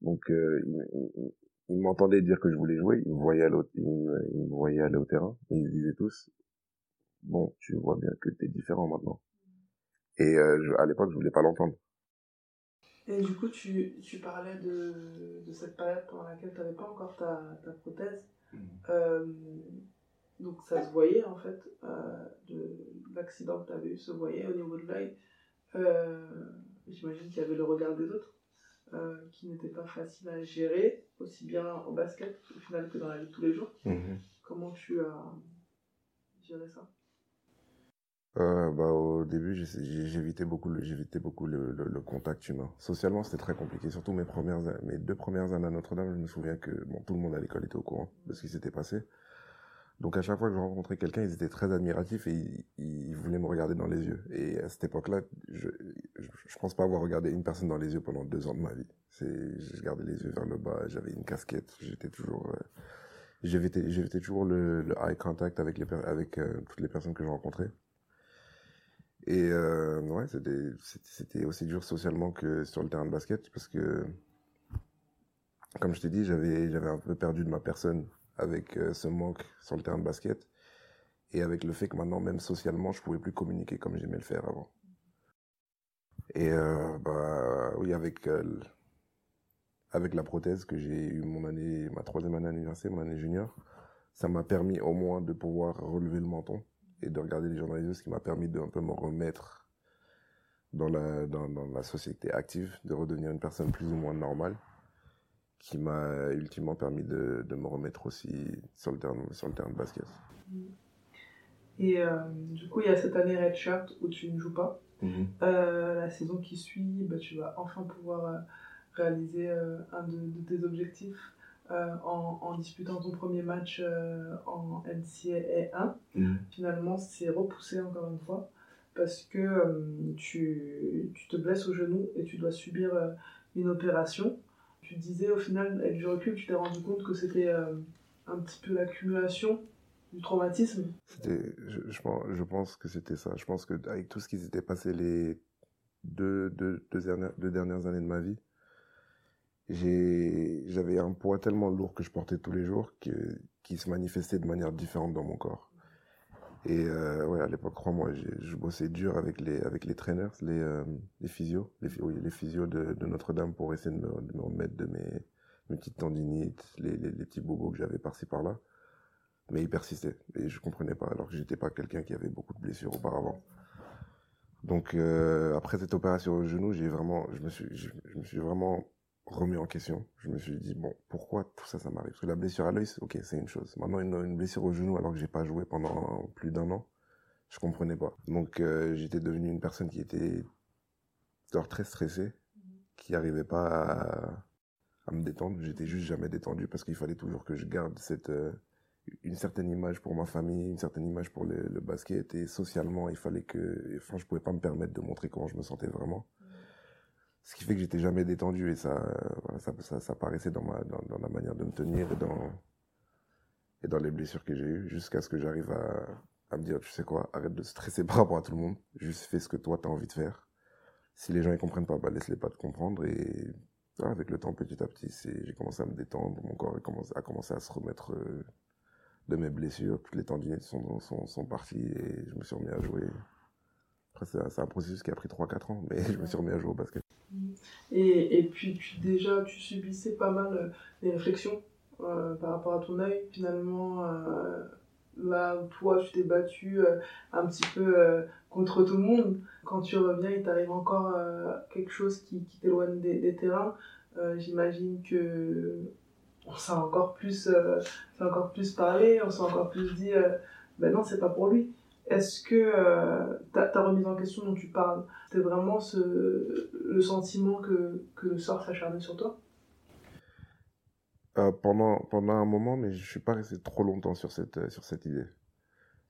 Donc, euh, il, il, m'entendait dire que je voulais jouer, il me voyait aller au terrain, et ils disaient tous, bon, tu vois bien que t'es différent maintenant. Et euh, à l'époque, je voulais pas l'entendre. Et du coup, tu, tu parlais de, de cette période pendant laquelle tu n'avais pas encore ta, ta prothèse. Mmh. Euh, donc ça se voyait en fait, euh, de l'accident que tu avais eu se voyait au niveau de l'œil. Euh, J'imagine qu'il y avait le regard des autres qui n'était pas facile à gérer, aussi bien au basket au final que dans la vie de tous les jours. Mmh. Comment tu as géré ça? Euh, bah, au début, j'évitais beaucoup, le, contact humain. Socialement, c'était très compliqué. Surtout mes deux premières années à Notre-Dame, je me souviens que tout le monde à l'école était au courant de ce qui s'était passé. Donc à chaque fois que je rencontrais quelqu'un, ils étaient très admiratifs et ils, voulaient me regarder dans les yeux. Et à cette époque-là, je, je, pense pas avoir regardé une personne dans les yeux pendant deux ans de ma vie. Je gardais les yeux vers le bas, j'avais une casquette, j'étais toujours, euh, j'évitais, toujours le, eye contact avec euh, toutes les personnes que je rencontrais. Et euh, ouais, c'était aussi dur socialement que sur le terrain de basket parce que comme je t'ai dit, j'avais un peu perdu de ma personne avec euh, ce manque sur le terrain de basket et avec le fait que maintenant, même socialement, je pouvais plus communiquer comme j'aimais le faire avant. Et euh, bah oui, avec avec la prothèse que j'ai eu mon année, ma troisième année à l'université, mon année junior, ça m'a permis au moins de pouvoir relever le menton et de regarder les yeux, ce qui m'a permis de un peu me remettre dans la, dans, dans la société active, de redevenir une personne plus ou moins normale, qui m'a ultimement permis de, de, me remettre aussi sur le terrain, sur le terrain de basket. Et euh, du coup, il y a cette année Redshirt où tu ne joues pas. Mm -hmm. euh, la saison qui suit, bah, tu vas enfin pouvoir euh, réaliser euh, un de, de, tes objectifs euh, en, en, disputant ton premier match en NCAA 1. Mm -hmm. Finalement, c'est repoussé encore une fois parce que tu, tu, te blesses au genou et tu dois subir une opération. Tu disais au final, avec du recul, tu t'es rendu compte que c'était un petit peu l'accumulation du traumatisme C'était, je, je, pense, je pense que c'était ça. Je pense que avec tout ce qui s'était passé les deux, deux, deux, dernières, deux dernières années de ma vie, j'avais un poids tellement lourd que je portais tous les jours que, qui se manifestait de manière différente dans mon corps. Et euh, ouais, à l'époque, crois-moi, je bossais dur avec les, avec les trainers, les, euh, les physios, les, oui, les physios de, Notre-Dame pour essayer de me, remettre de mes, petites tendinites, les, les, petits bobos que j'avais par-ci par-là. Mais il persistait et je comprenais pas alors que j'étais pas quelqu'un qui avait beaucoup de blessures auparavant. Donc euh, après cette opération au genou, j'ai vraiment, je me suis, je, me suis vraiment remis en question. Je me suis dit bon, pourquoi tout ça, ça m'arrive? Parce que la blessure à l'œil, ok, c'est une chose. Maintenant une, une, blessure au genou alors que j'ai pas joué pendant plus d'un an, je comprenais pas. Donc euh, j'étais devenu une personne qui était genre très stressée, qui arrivait pas à, à me détendre. J'étais juste jamais détendu parce qu'il fallait toujours que je garde cette euh, une certaine image pour ma famille, une certaine image pour le, le, basket et socialement, il fallait que, enfin, je pouvais pas me permettre de montrer comment je me sentais vraiment. Ce qui fait que j'étais jamais détendu et ça, voilà, ça, paraissait dans ma, dans, la manière de me tenir et dans, et dans les blessures que j'ai eues jusqu'à ce que j'arrive à, à me dire, tu sais quoi, arrête de stresser par rapport à tout le monde, juste fais ce que toi t'as envie de faire. Si les gens ils comprennent pas, bah laisse-les pas te comprendre et avec le temps, petit à petit, j'ai commencé à me détendre, mon corps a commencé, à se remettre euh, de mes blessures, toutes les tendinites sont, sont, sont parties et je me suis remis à jouer. Après, c'est un processus qui a pris 3-4 ans, mais je me suis remis à jouer au basket. Et, et puis, tu, déjà, tu subissais pas mal les réflexions euh, par rapport à ton œil. Finalement, euh, là toi, tu t'es battu euh, un petit peu contre tout le monde, quand tu reviens, il t'arrive encore quelque chose qui, qui t'éloigne des, des, terrains. J'imagine que on s'est encore plus euh, encore plus parlé on s'est encore plus dit euh, ben non c'est pas pour lui est-ce que euh, ta, remise en question dont tu parles c'était vraiment ce, le sentiment que, que le sort s'acharnait sur toi? Euh, pendant pendant un moment mais je suis pas resté trop longtemps sur cette sur cette idée.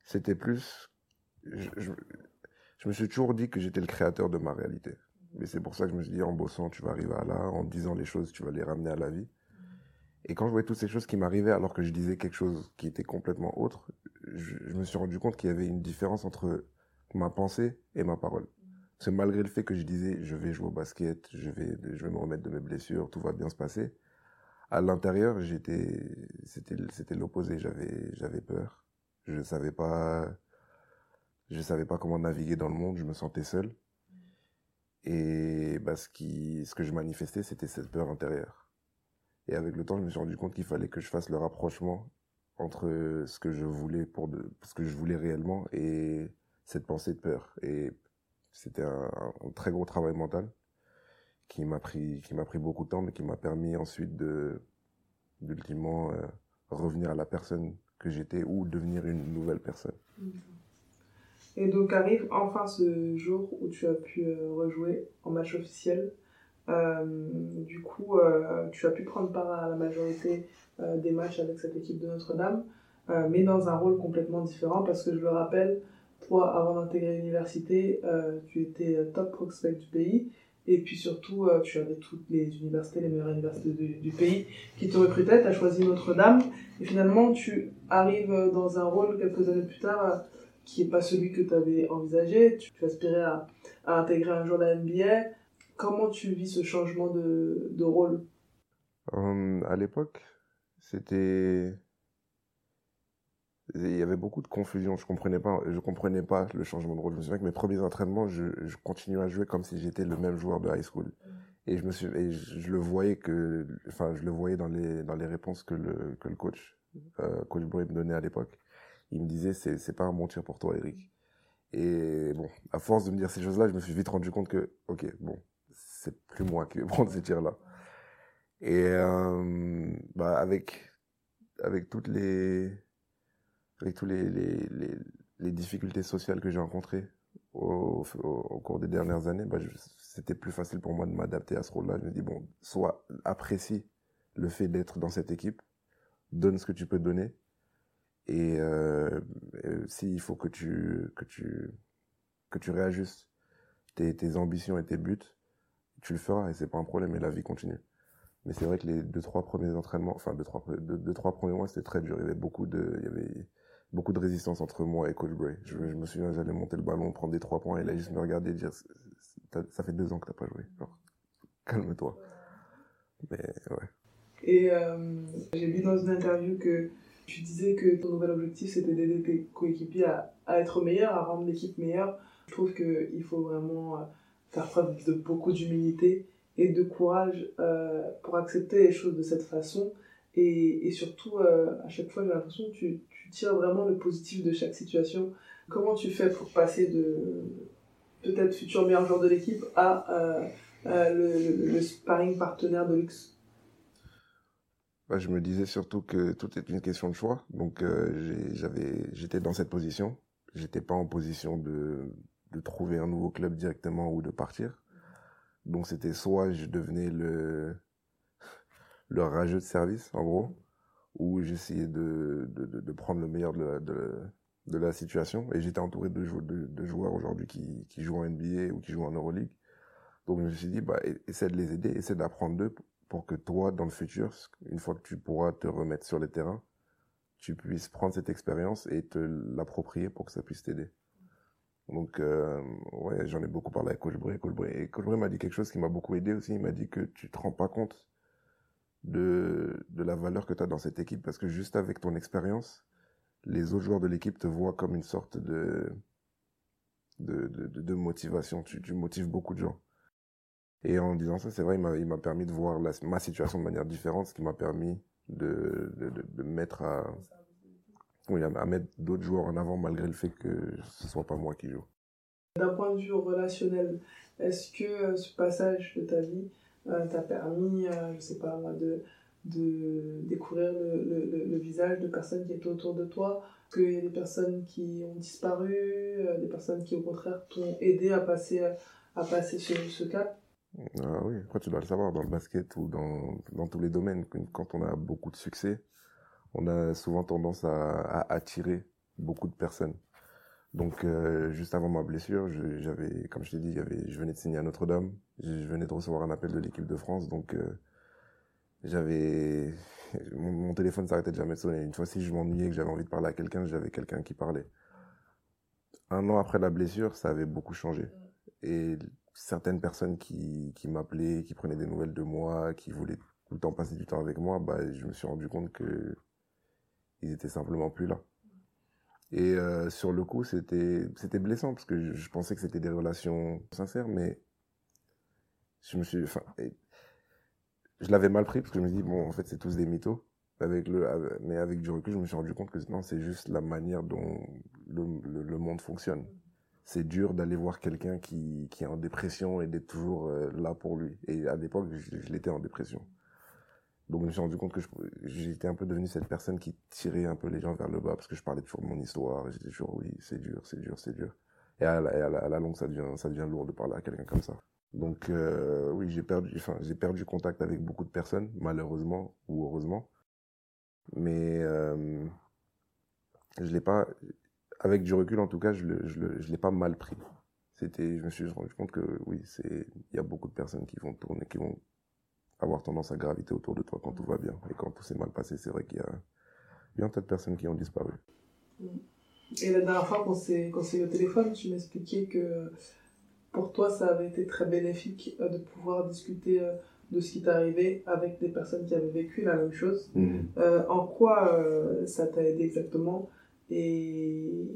C'était plus je, je, je me suis toujours dit que j'étais le créateur de ma réalité. Mais c'est pour ça que je me suis dit en bossant tu vas arriver à là en disant les choses tu vas les ramener à la vie et quand je voyais toutes ces choses qui m'arrivaient alors que je disais quelque chose qui était complètement autre, je, me suis rendu compte qu'il y avait une différence entre ma pensée et ma parole. C'est malgré le fait que je disais je vais jouer au basket, je vais, je vais me remettre de mes blessures, tout va bien se passer. À l'intérieur, j'étais, c'était, c'était l'opposé. J'avais, j'avais peur. Je savais pas, je savais pas comment naviguer dans le monde. Je me sentais seul. Et bah, ce qui, ce que je manifestais, c'était cette peur intérieure. Et avec le temps, je me suis rendu compte qu'il fallait que je fasse le rapprochement entre ce que je voulais pour ce que je voulais réellement et cette pensée de peur. Et c'était un, très gros travail mental qui m'a pris, qui m'a pris beaucoup de temps, mais qui m'a permis ensuite de, d'ultimement euh, revenir à la personne que j'étais ou devenir une nouvelle personne. Et donc arrive enfin ce jour où tu as pu euh, rejouer en match officiel du coup, euh, tu as pu prendre part à la majorité euh, des matchs avec cette équipe de Notre-Dame, mais dans un rôle complètement différent parce que je le rappelle, toi, avant d'intégrer l'université, tu étais top prospect du pays. Et puis surtout, tu avais toutes les universités, les meilleures universités du, pays qui te recrutaient. Tu as choisi Notre-Dame. Et finalement, tu arrives dans un rôle quelques années plus tard qui n'est pas celui que tu avais envisagé. Tu, aspirais à, intégrer un jour la NBA. Comment tu vis ce changement de, de rôle? Euh, À l'époque, c'était il y avait beaucoup de confusion. Je comprenais comprenais pas le changement de rôle. Je me souviens que mes premiers entraînements, je, je continuais à jouer comme si j'étais le même joueur de high school. Et je me suis, et je, le voyais que, enfin, je le voyais dans les, dans les réponses que le, que le coach, euh, coach Bray me donnait à l'époque. Il me disait, c'est, c'est pas un bon tir pour toi, Eric. Et bon, à force de me dire ces choses-là, je me suis vite rendu compte que, ok, bon, c'est plus moi qui vais prendre ces tirs-là. Et euh, bah avec avec toutes les avec tous les les, les, difficultés sociales que j'ai rencontrées au, cours des dernières années, bah, c'était plus facile pour moi de m'adapter à ce rôle-là. Je me dis bon, soit apprécie le fait d'être dans cette équipe, donne ce que tu peux donner, et, euh, s'il faut que tu que tu que tu réajustes tes, tes ambitions et tes buts, tu le feras et c'est pas un problème et la vie continue. Mais c'est vrai que les deux trois premiers entraînements, enfin deux trois deux, trois premiers mois, c'était très dur. Il y avait beaucoup de il y avait beaucoup de résistance entre moi et Coach Bray. Je, je me souviens, j'allais monter le ballon, prendre des trois points et là juste me regarder et dire ça fait deux ans que t'as pas joué. calme-toi. Mais ouais. Et euh, j'ai lu dans une interview que tu disais que ton nouvel objectif c'était d'aider tes coéquipiers à, à, être meilleurs, à rendre l'équipe meilleure. Je trouve qu'il faut vraiment euh, faire preuve de beaucoup d'humilité et de courage euh, pour accepter les choses de cette façon. Et, et surtout, euh, à chaque fois, j'ai l'impression que tu, tu, tires vraiment le positif de chaque situation. Comment tu fais pour passer de peut-être futur meilleur joueur de l'équipe à euh, le, le, sparring partenaire de luxe? Bah, je me disais surtout que tout est une question de choix. Donc j'avais, j'étais dans cette position. J'étais pas en position de, de trouver un nouveau club directement ou de partir. Donc c'était soit je devenais le le rageux de service en gros, ou j'essayais de, de, de, prendre le meilleur de la, de, la situation. Et j'étais entouré de, de, de joueurs aujourd'hui qui, qui jouent en NBA ou qui jouent en Euroleague. Donc je me suis dit, bah, essaie de les aider, essaie d'apprendre d'eux pour que toi, dans le futur, une fois que tu pourras te remettre sur les terrains, tu puisses prendre cette expérience et te l'approprier pour que ça puisse t'aider. Donc, euh, ouais, j'en ai beaucoup parlé avec Coach Bray. Coach m'a dit quelque chose qui m'a beaucoup aidé aussi. Il m'a dit que tu te rends pas compte de, de la valeur que tu as dans cette équipe parce que juste avec ton expérience, les autres joueurs de l'équipe te voient comme une sorte de, de, de, motivation. Tu, tu motives beaucoup de gens. Et en disant ça, c'est vrai, il m'a permis de voir ma situation de manière différente, ce qui m'a permis de, de, de, de, mettre à, oui, à, mettre d'autres joueurs en avant malgré le fait que ce soit pas moi qui joue. D'un point de vue relationnel, est-ce que euh, ce passage de ta vie euh, t'a permis, euh, je sais pas moi, de, de découvrir le, le, le, visage de personnes qui étaient autour de toi Qu'il y a des personnes qui ont disparu, euh, des personnes qui au contraire t'ont aidé à passer, à passer ce, ce cap? Ah oui, après tu dois le savoir, dans le basket ou dans, dans tous les domaines, quand on a beaucoup de succès, on a souvent tendance à, attirer beaucoup de personnes. Donc euh, juste avant ma blessure, j'avais, comme je t'ai dit, je venais de signer à Notre-Dame, je venais de recevoir un appel de l'équipe de France, donc euh, j'avais, mon, mon, téléphone s'arrêtait jamais de sonner. Une fois si je m'ennuyais que j'avais envie de parler à quelqu'un, j'avais quelqu'un qui parlait. Un an après la blessure, ça avait beaucoup changé. Et certaines personnes qui, qui m'appelaient, qui prenaient des nouvelles de moi, qui voulaient tout le temps passer du temps avec moi, bah, je me suis rendu compte que ils étaient simplement plus là. Et euh, sur le coup, c'était c'était blessant parce que je, pensais que c'était des relations sincères, mais je me suis, enfin, je l'avais mal pris parce que je me dis bon, en fait, c'est tous des mythos. Mais avec du recul, je me suis rendu compte que non, c'est juste la manière dont le, monde fonctionne c'est dur d'aller voir quelqu'un qui, qui est en dépression et d'être toujours euh, là pour lui. Et à l'époque, je, je l'étais en dépression. Donc je me suis rendu compte que j'étais un peu devenu cette personne qui tirait un peu les gens vers le bas parce que je parlais toujours de mon histoire. J'étais toujours oui, c'est dur, c'est dur, c'est dur. Et à la, longue, ça devient, ça devient lourd de parler à quelqu'un comme ça. Donc euh, oui, j'ai perdu, j'ai perdu contact avec beaucoup de personnes, malheureusement ou heureusement. Mais euh, je l'ai pas, avec du recul, en tout cas, je le, je l'ai pas mal pris. C'était, je me suis rendu compte que oui, c'est, il y a beaucoup de personnes qui vont tourner, qui vont avoir tendance à graviter autour de toi quand tout va bien. Et quand tout s'est mal passé, c'est vrai qu'il y a, un tas de personnes qui ont disparu. Et la dernière fois qu'on s'est, eu au téléphone, tu m'expliquais que pour toi, ça avait été très bénéfique euh, de pouvoir discuter euh, de ce qui t'est arrivé avec des personnes qui avaient vécu la même chose. Mmh. Euh, en quoi euh, ça t'a aidé exactement? Et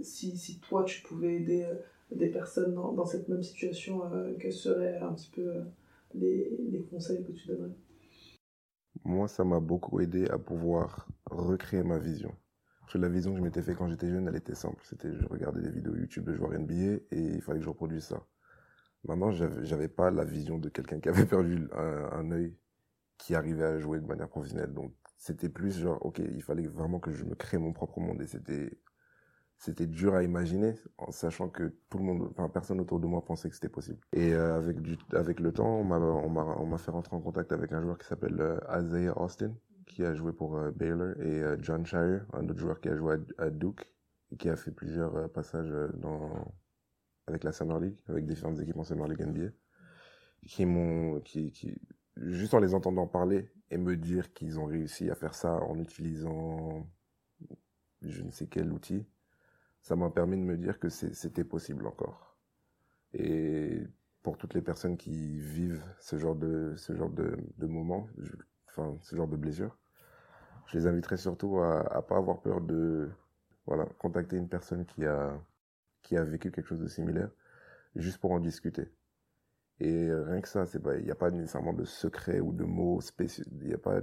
si, si toi tu pouvais aider des personnes dans, dans cette même situation, euh, seraient un petit peu les, conseils que tu donnerais? Moi, ça m'a beaucoup aidé à pouvoir recréer ma vision. Parce que la vision que je m'étais fait quand j'étais jeune, elle était simple. C'était je regardais des vidéos YouTube de joueurs NBA et il fallait que je reproduise ça. Maintenant, j'avais pas la vision de quelqu'un qui avait perdu un, un œil qui arrivait à jouer de manière professionnelle. Donc, c'était plus genre, ok, il fallait vraiment que je me crée mon propre monde et c'était c'était dur à imaginer en sachant que tout le monde enfin personne autour de moi pensait que c'était possible. Et euh, avec du avec le temps on m'a on m'a on m'a fait rentrer en contact avec un joueur qui s'appelle euh, Isaiah Austin qui a joué pour euh, Baylor et euh, John Shire un autre joueur qui a joué à, à Duke et qui a fait plusieurs passages dans avec la Summer League avec différentes équipes en Summer League NBA qui m'ont qui qui juste en les entendant parler et me dire qu'ils ont réussi à faire ça en utilisant je ne sais quel outil ça m'a permis de me dire que c'était possible encore. Et pour toutes les personnes qui vivent ce genre de, ce genre de, de moments, enfin, ce genre de blessures, je les inviterais surtout à, à pas avoir peur de, voilà, contacter une personne qui a, qui a vécu quelque chose de similaire, juste pour en discuter. Et rien que ça, c'est pas, il n'y a pas nécessairement de secret ou de mots spéciaux, il n'y a pas,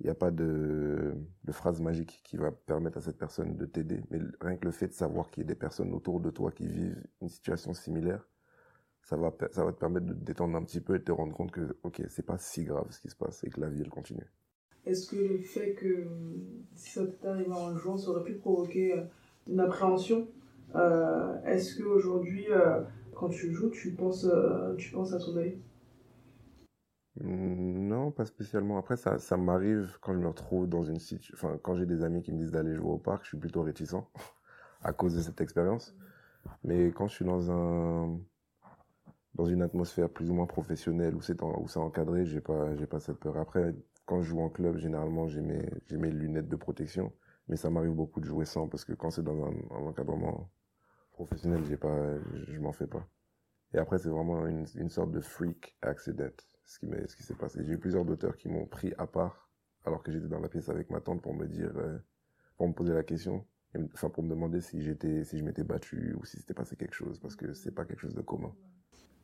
il n'y a pas de, phrase magique qui va permettre à cette personne de t'aider. Mais rien que le fait de savoir qu'il y a des personnes autour de toi qui vivent une situation similaire, ça va, ça va te permettre de te détendre un petit peu et de te rendre compte que, ok, c'est pas si grave ce qui se passe et que la vie, elle continue. Est-ce que le fait que si ça t'est arrivé en jouant, ça aurait pu provoquer une appréhension? Euh, Est-ce qu'aujourd'hui, euh, quand tu joues, tu penses, euh, tu penses à ton œil non, pas spécialement. Après, ça, ça m'arrive quand je me retrouve dans une situation, enfin, quand j'ai des amis qui me disent d'aller jouer au parc, je suis plutôt réticent à cause de cette expérience. Mais quand je suis dans un, dans une atmosphère plus ou moins professionnelle où c'est où c'est encadré, j'ai pas, j'ai pas cette peur. Après, quand je joue en club, généralement, j'ai mes, j'ai mes lunettes de protection. Mais ça m'arrive beaucoup de jouer sans parce que quand c'est dans un, encadrement professionnel, j'ai pas, je m'en fais pas. Et après, c'est vraiment une, une sorte de freak accident ce qui, ce qui s'est passé. J'ai eu plusieurs d'auteurs qui m'ont pris à part alors que j'étais dans la pièce avec ma tante pour me dire, euh, pour me poser la question, et, enfin pour me demander si j'étais, si je m'étais battu ou si c'était passé quelque chose parce que c'est pas quelque chose de commun.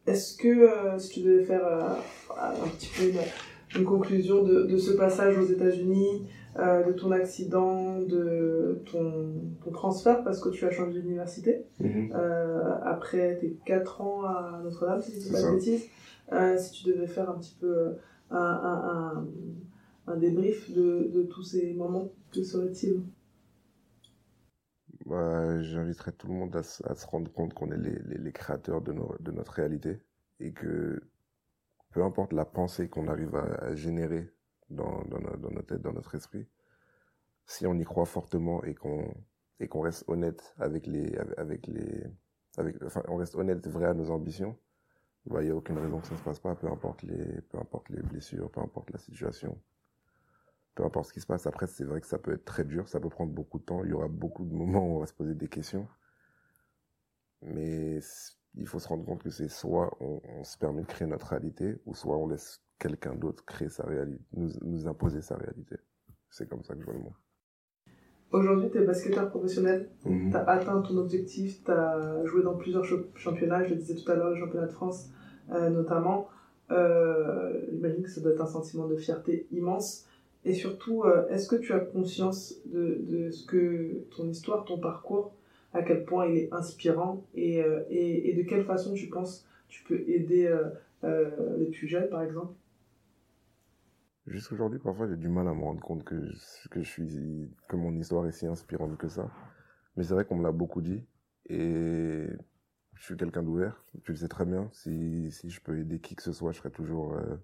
Est-ce que euh, si tu devais faire euh, un petit peu une, une conclusion de, de, ce passage aux États-Unis, de ton accident, de ton, ton, transfert parce que tu as changé d'université mm -hmm. après tes 4 ans à Notre-Dame, si je dis pas de bêtises. Euh, si tu devais faire un petit peu un, un, un, un débrief de, de, tous ces moments, que serait-il bah, J'inviterais tout le monde à, à, se rendre compte qu'on est les, les, créateurs de, nos, de, notre réalité et que peu importe la pensée qu'on arrive à, générer dans, dans, nos, dans, notre tête, dans notre esprit, si on y croit fortement et qu'on et qu'on reste honnête avec les avec les avec enfin on reste honnête vrai à nos ambitions il bah, n'y a aucune raison que ça ne se passe pas, peu importe les, peu importe les blessures, peu importe la situation, peu importe ce qui se passe. Après, c'est vrai que ça peut être très dur, ça peut prendre beaucoup de temps, il y aura beaucoup de moments où on va se poser des questions. Mais il faut se rendre compte que c'est soit on, se permet de créer notre réalité, ou soit on laisse quelqu'un d'autre créer sa réalité, nous, nous imposer sa réalité. C'est comme ça que je vois le monde. Aujourd'hui, tu es basketteur professionnel, -hmm. tu as atteint ton objectif, tu as joué dans plusieurs championnats, je le disais tout à l'heure, le championnat de France euh, notamment. Euh, J'imagine que ça doit être un sentiment de fierté immense. Et surtout, euh, est-ce que tu as conscience de, de, ce que ton histoire, ton parcours, à quel point il est inspirant et, euh, et, et de quelle façon tu penses tu peux aider les plus jeunes, par exemple? Jusqu'aujourd'hui, parfois, j'ai du mal à me rendre compte que, que je suis, que mon histoire est si inspirante que ça. Mais c'est vrai qu'on me l'a beaucoup dit. Et je suis quelqu'un d'ouvert. Tu le sais très bien. Si, si je peux aider qui que ce soit, je serai toujours, euh,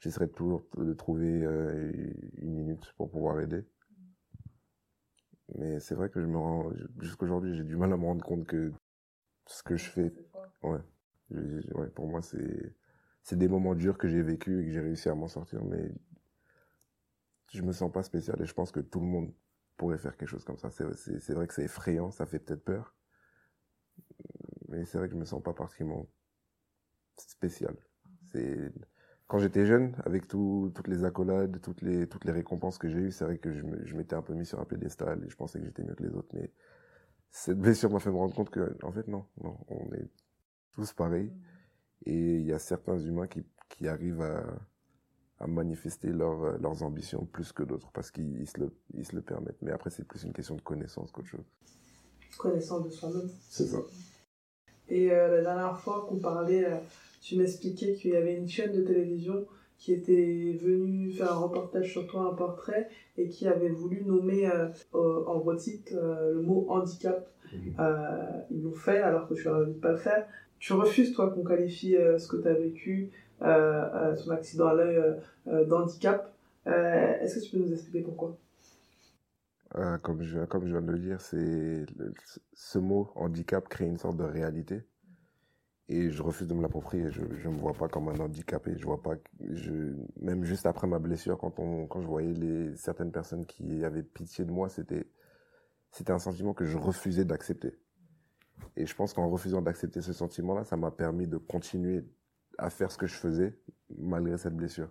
j'essaierai toujours de trouver euh, une minute pour pouvoir aider. Mais c'est vrai que je me rends, jusqu'aujourd'hui, j'ai du mal à me rendre compte que ce que je fais, ouais, ouais pour moi, c'est, c'est des moments durs que j'ai vécu et que j'ai réussi à m'en sortir, mais je me sens pas spécial et je pense que tout le monde pourrait faire quelque chose comme ça. C'est vrai que c'est effrayant, ça fait peut-être peur, mais c'est vrai que je me sens pas particulièrement spécial. C'est quand j'étais jeune, avec tout, toutes les accolades, toutes les, récompenses que j'ai eues, c'est vrai que je, m'étais un peu mis sur un piédestal et je pensais que j'étais mieux que les autres. Mais cette blessure m'a fait me rendre compte que, en fait, non, non, on est tous pareils. Et il y a certains humains qui, qui arrivent à, à manifester leur, euh, leurs ambitions plus que d'autres parce qu'ils ils se, le, ils se le permettent. Mais après, c'est plus une question de connaissance qu'autre chose. Connaissance de soi-même. C'est ça. Et euh, la dernière fois qu'on parlait, euh, tu m'expliquais qu'il y avait une chaîne de télévision qui était venue faire un reportage sur toi, un portrait, et qui avait voulu nommer euh, euh, en gros titre le mot handicap. Euh, ils l'ont fait alors que leur as dit de pas le faire. Tu refuses, toi, qu'on qualifie euh, ce que tu as vécu, euh, euh, ton accident à l'œil, euh, d'handicap. Est-ce que tu peux nous expliquer pourquoi? Comme, je, viens de le dire, c'est ce mot handicap crée une sorte de réalité. Et je refuse de me l'approprier. Je ne me vois pas comme un handicapé. Je vois pas. Je, même juste après ma blessure, quand, on, quand je voyais les, certaines personnes qui avaient pitié de moi, c'était un sentiment que je refusais d'accepter. Et je pense qu'en refusant d'accepter ce sentiment-là, ça m'a permis de continuer à faire ce que je faisais malgré cette blessure.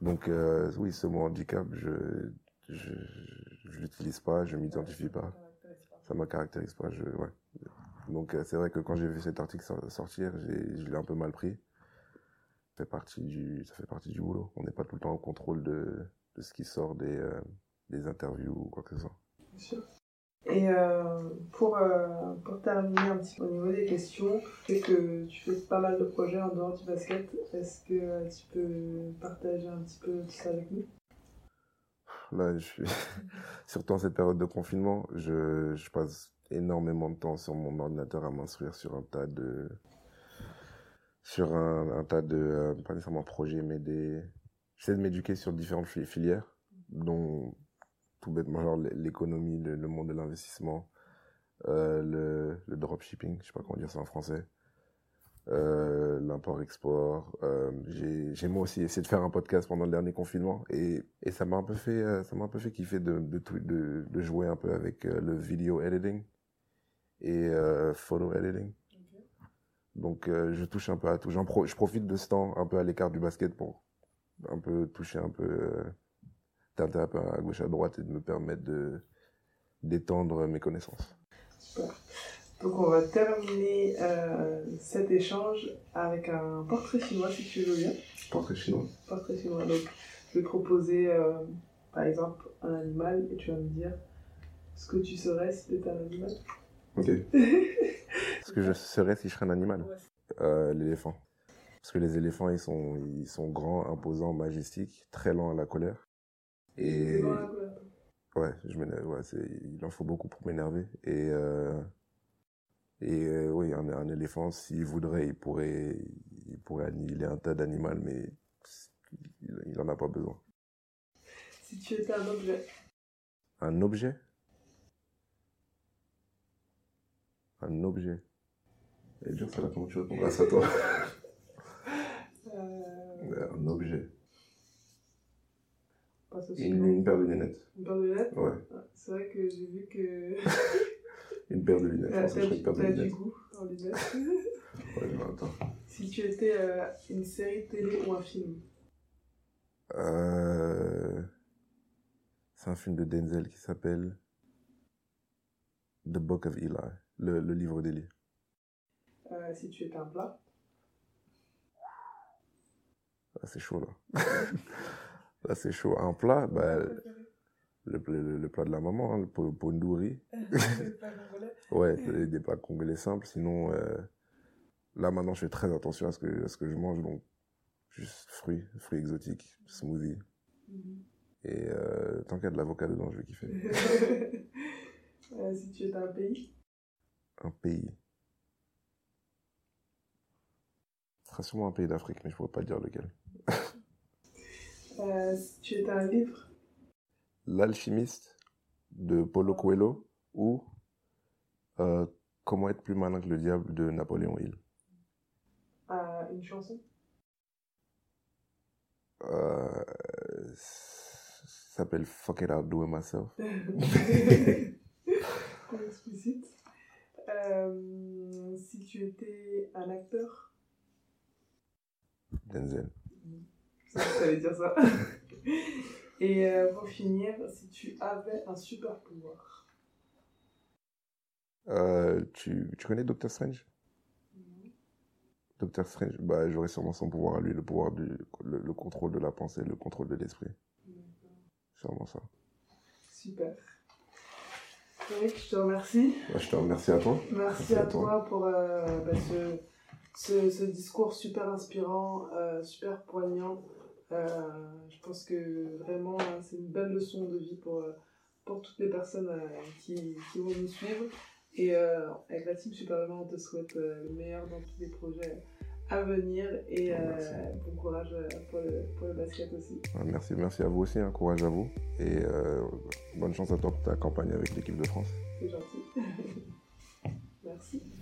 Donc euh, oui, ce mot handicap, je je, l'utilise pas, je m'identifie pas, ça me caractérise pas. Je, ouais. Donc euh, c'est vrai que quand j'ai vu cet article sor- sortir, je l'ai un peu mal pris. Ça fait partie du, boulot. On n'est pas tout le temps au contrôle de, de ce qui sort des, euh, des interviews ou quoi que ce soit. Et euh, pour, euh, pour terminer un petit peu au niveau des questions, sais que tu fais pas mal de projets en dehors du basket. Est-ce que euh, tu peux partager un petit peu tout ça avec nous? Là, je suis surtout en cette période de confinement, je, passe énormément de temps sur mon ordinateur à m'instruire sur un tas de sur un, tas de pas nécessairement projets, mais des j'essaie de m'éduquer sur différentes fi- filières, dont tout bêtement l'économie, le, monde de l'investissement, euh, le, dropshipping, je sais pas comment dire ça en français, euh, l'import-export. Euh, j'ai moi aussi essayé de faire un podcast pendant le dernier confinement et, et ça m'a un peu fait ça m'a un peu fait kiffer de de, jouer un peu avec le video editing et photo editing. Donc je touche un peu à tout. Pro- je profite de ce temps un peu à l'écart du basket pour un peu toucher un peu un à gauche à droite et de me permettre de d'étendre mes connaisses. Super. Donc on va terminer euh, cet échange avec un portrait chinois si tu veux bien. Portrait chinois. Portrait chinois. Donc je vais te proposer euh, par exemple un animal et tu vas me dire ce que tu serais si tu étais un animal. Ok. Ce que je serais si je serais un animal. Euh, l'éléphant. Parce que les éléphants, ils sont, ils sont grands, imposants, majestiques, très lents à la colère. Et ouais, je m'énerve. Ouais, il en faut beaucoup pour m'énerver. Et euh, et euh, oui, un, un éléphant, s'il voudrait, il pourrait, il pourrait annihiler un tas d'animaux, mais il, il en a pas besoin. Si tu étais un objet. Un objet? Un objet. Et dur, ça là, comment tu répondras à ça, toi? Euh, Un objet. Une, une paire de lunettes. Une paire de lunettes Ouais. C'est vrai que j'ai vu que Une paire de lunettes. Que je ferais une paire de t'as du lunettes. goût en lunettes. Ouais, non, attends. si tu étais euh, une série télé ou un film. Euh... C'est un film de Denzel qui s'appelle The Book of Eli, le, le livre d'Élie. Euh, si tu étais un plat. Ah, c'est chaud là. là, c'est chaud. Un plat, bah, le, le, le plat de la maman, hein, le po- pondouri. Ouais, des, plats congolais simples. Sinon, euh, là maintenant, je fais très attention à ce que, à ce que je mange. Donc, juste fruits, fruits exotiques, smoothie. Et euh, tant qu'il y a de l'avocat dedans, je vais kiffer. Euh, si tu étais un pays. Un pays. Ce sera sûrement un pays d'Afrique, mais je pourrais pas dire lequel. Euh, si tu étais un livre? L'alchimiste de Paulo Coelho ou euh, Comment être plus malin que le diable de Napoléon Hill? Euh, une chanson? Euh, ça s'appelle Fuck It I'll Do It Myself. Explicite. Si tu étais un acteur? Denzel. C'est que j'allais dire ça. Et euh, pour finir, si tu avais un super pouvoir. Euh, tu, tu connais Doctor Strange? Doctor Strange, bah, j'aurais sûrement son pouvoir à lui, le pouvoir du le, le contrôle de la pensée, le contrôle de l'esprit. Sûrement ça. Super. Eric, je te remercie. Bah, je te remercie à toi. Merci, à, toi, pour euh, bah, ce, ce, ce, discours super inspirant, euh, super poignant. Euh, je pense que vraiment, c'est une belle leçon de vie pour, pour toutes les personnes qui, qui vont nous suivre. Et avec la team Super on te souhaite le meilleur dans tous les projets à venir et euh, bon courage pour le, pour le, basket aussi. Merci, merci à vous aussi, hein, courage à vous et euh, bonne chance à toi pour ta campagne avec l'équipe de France. C'est gentil.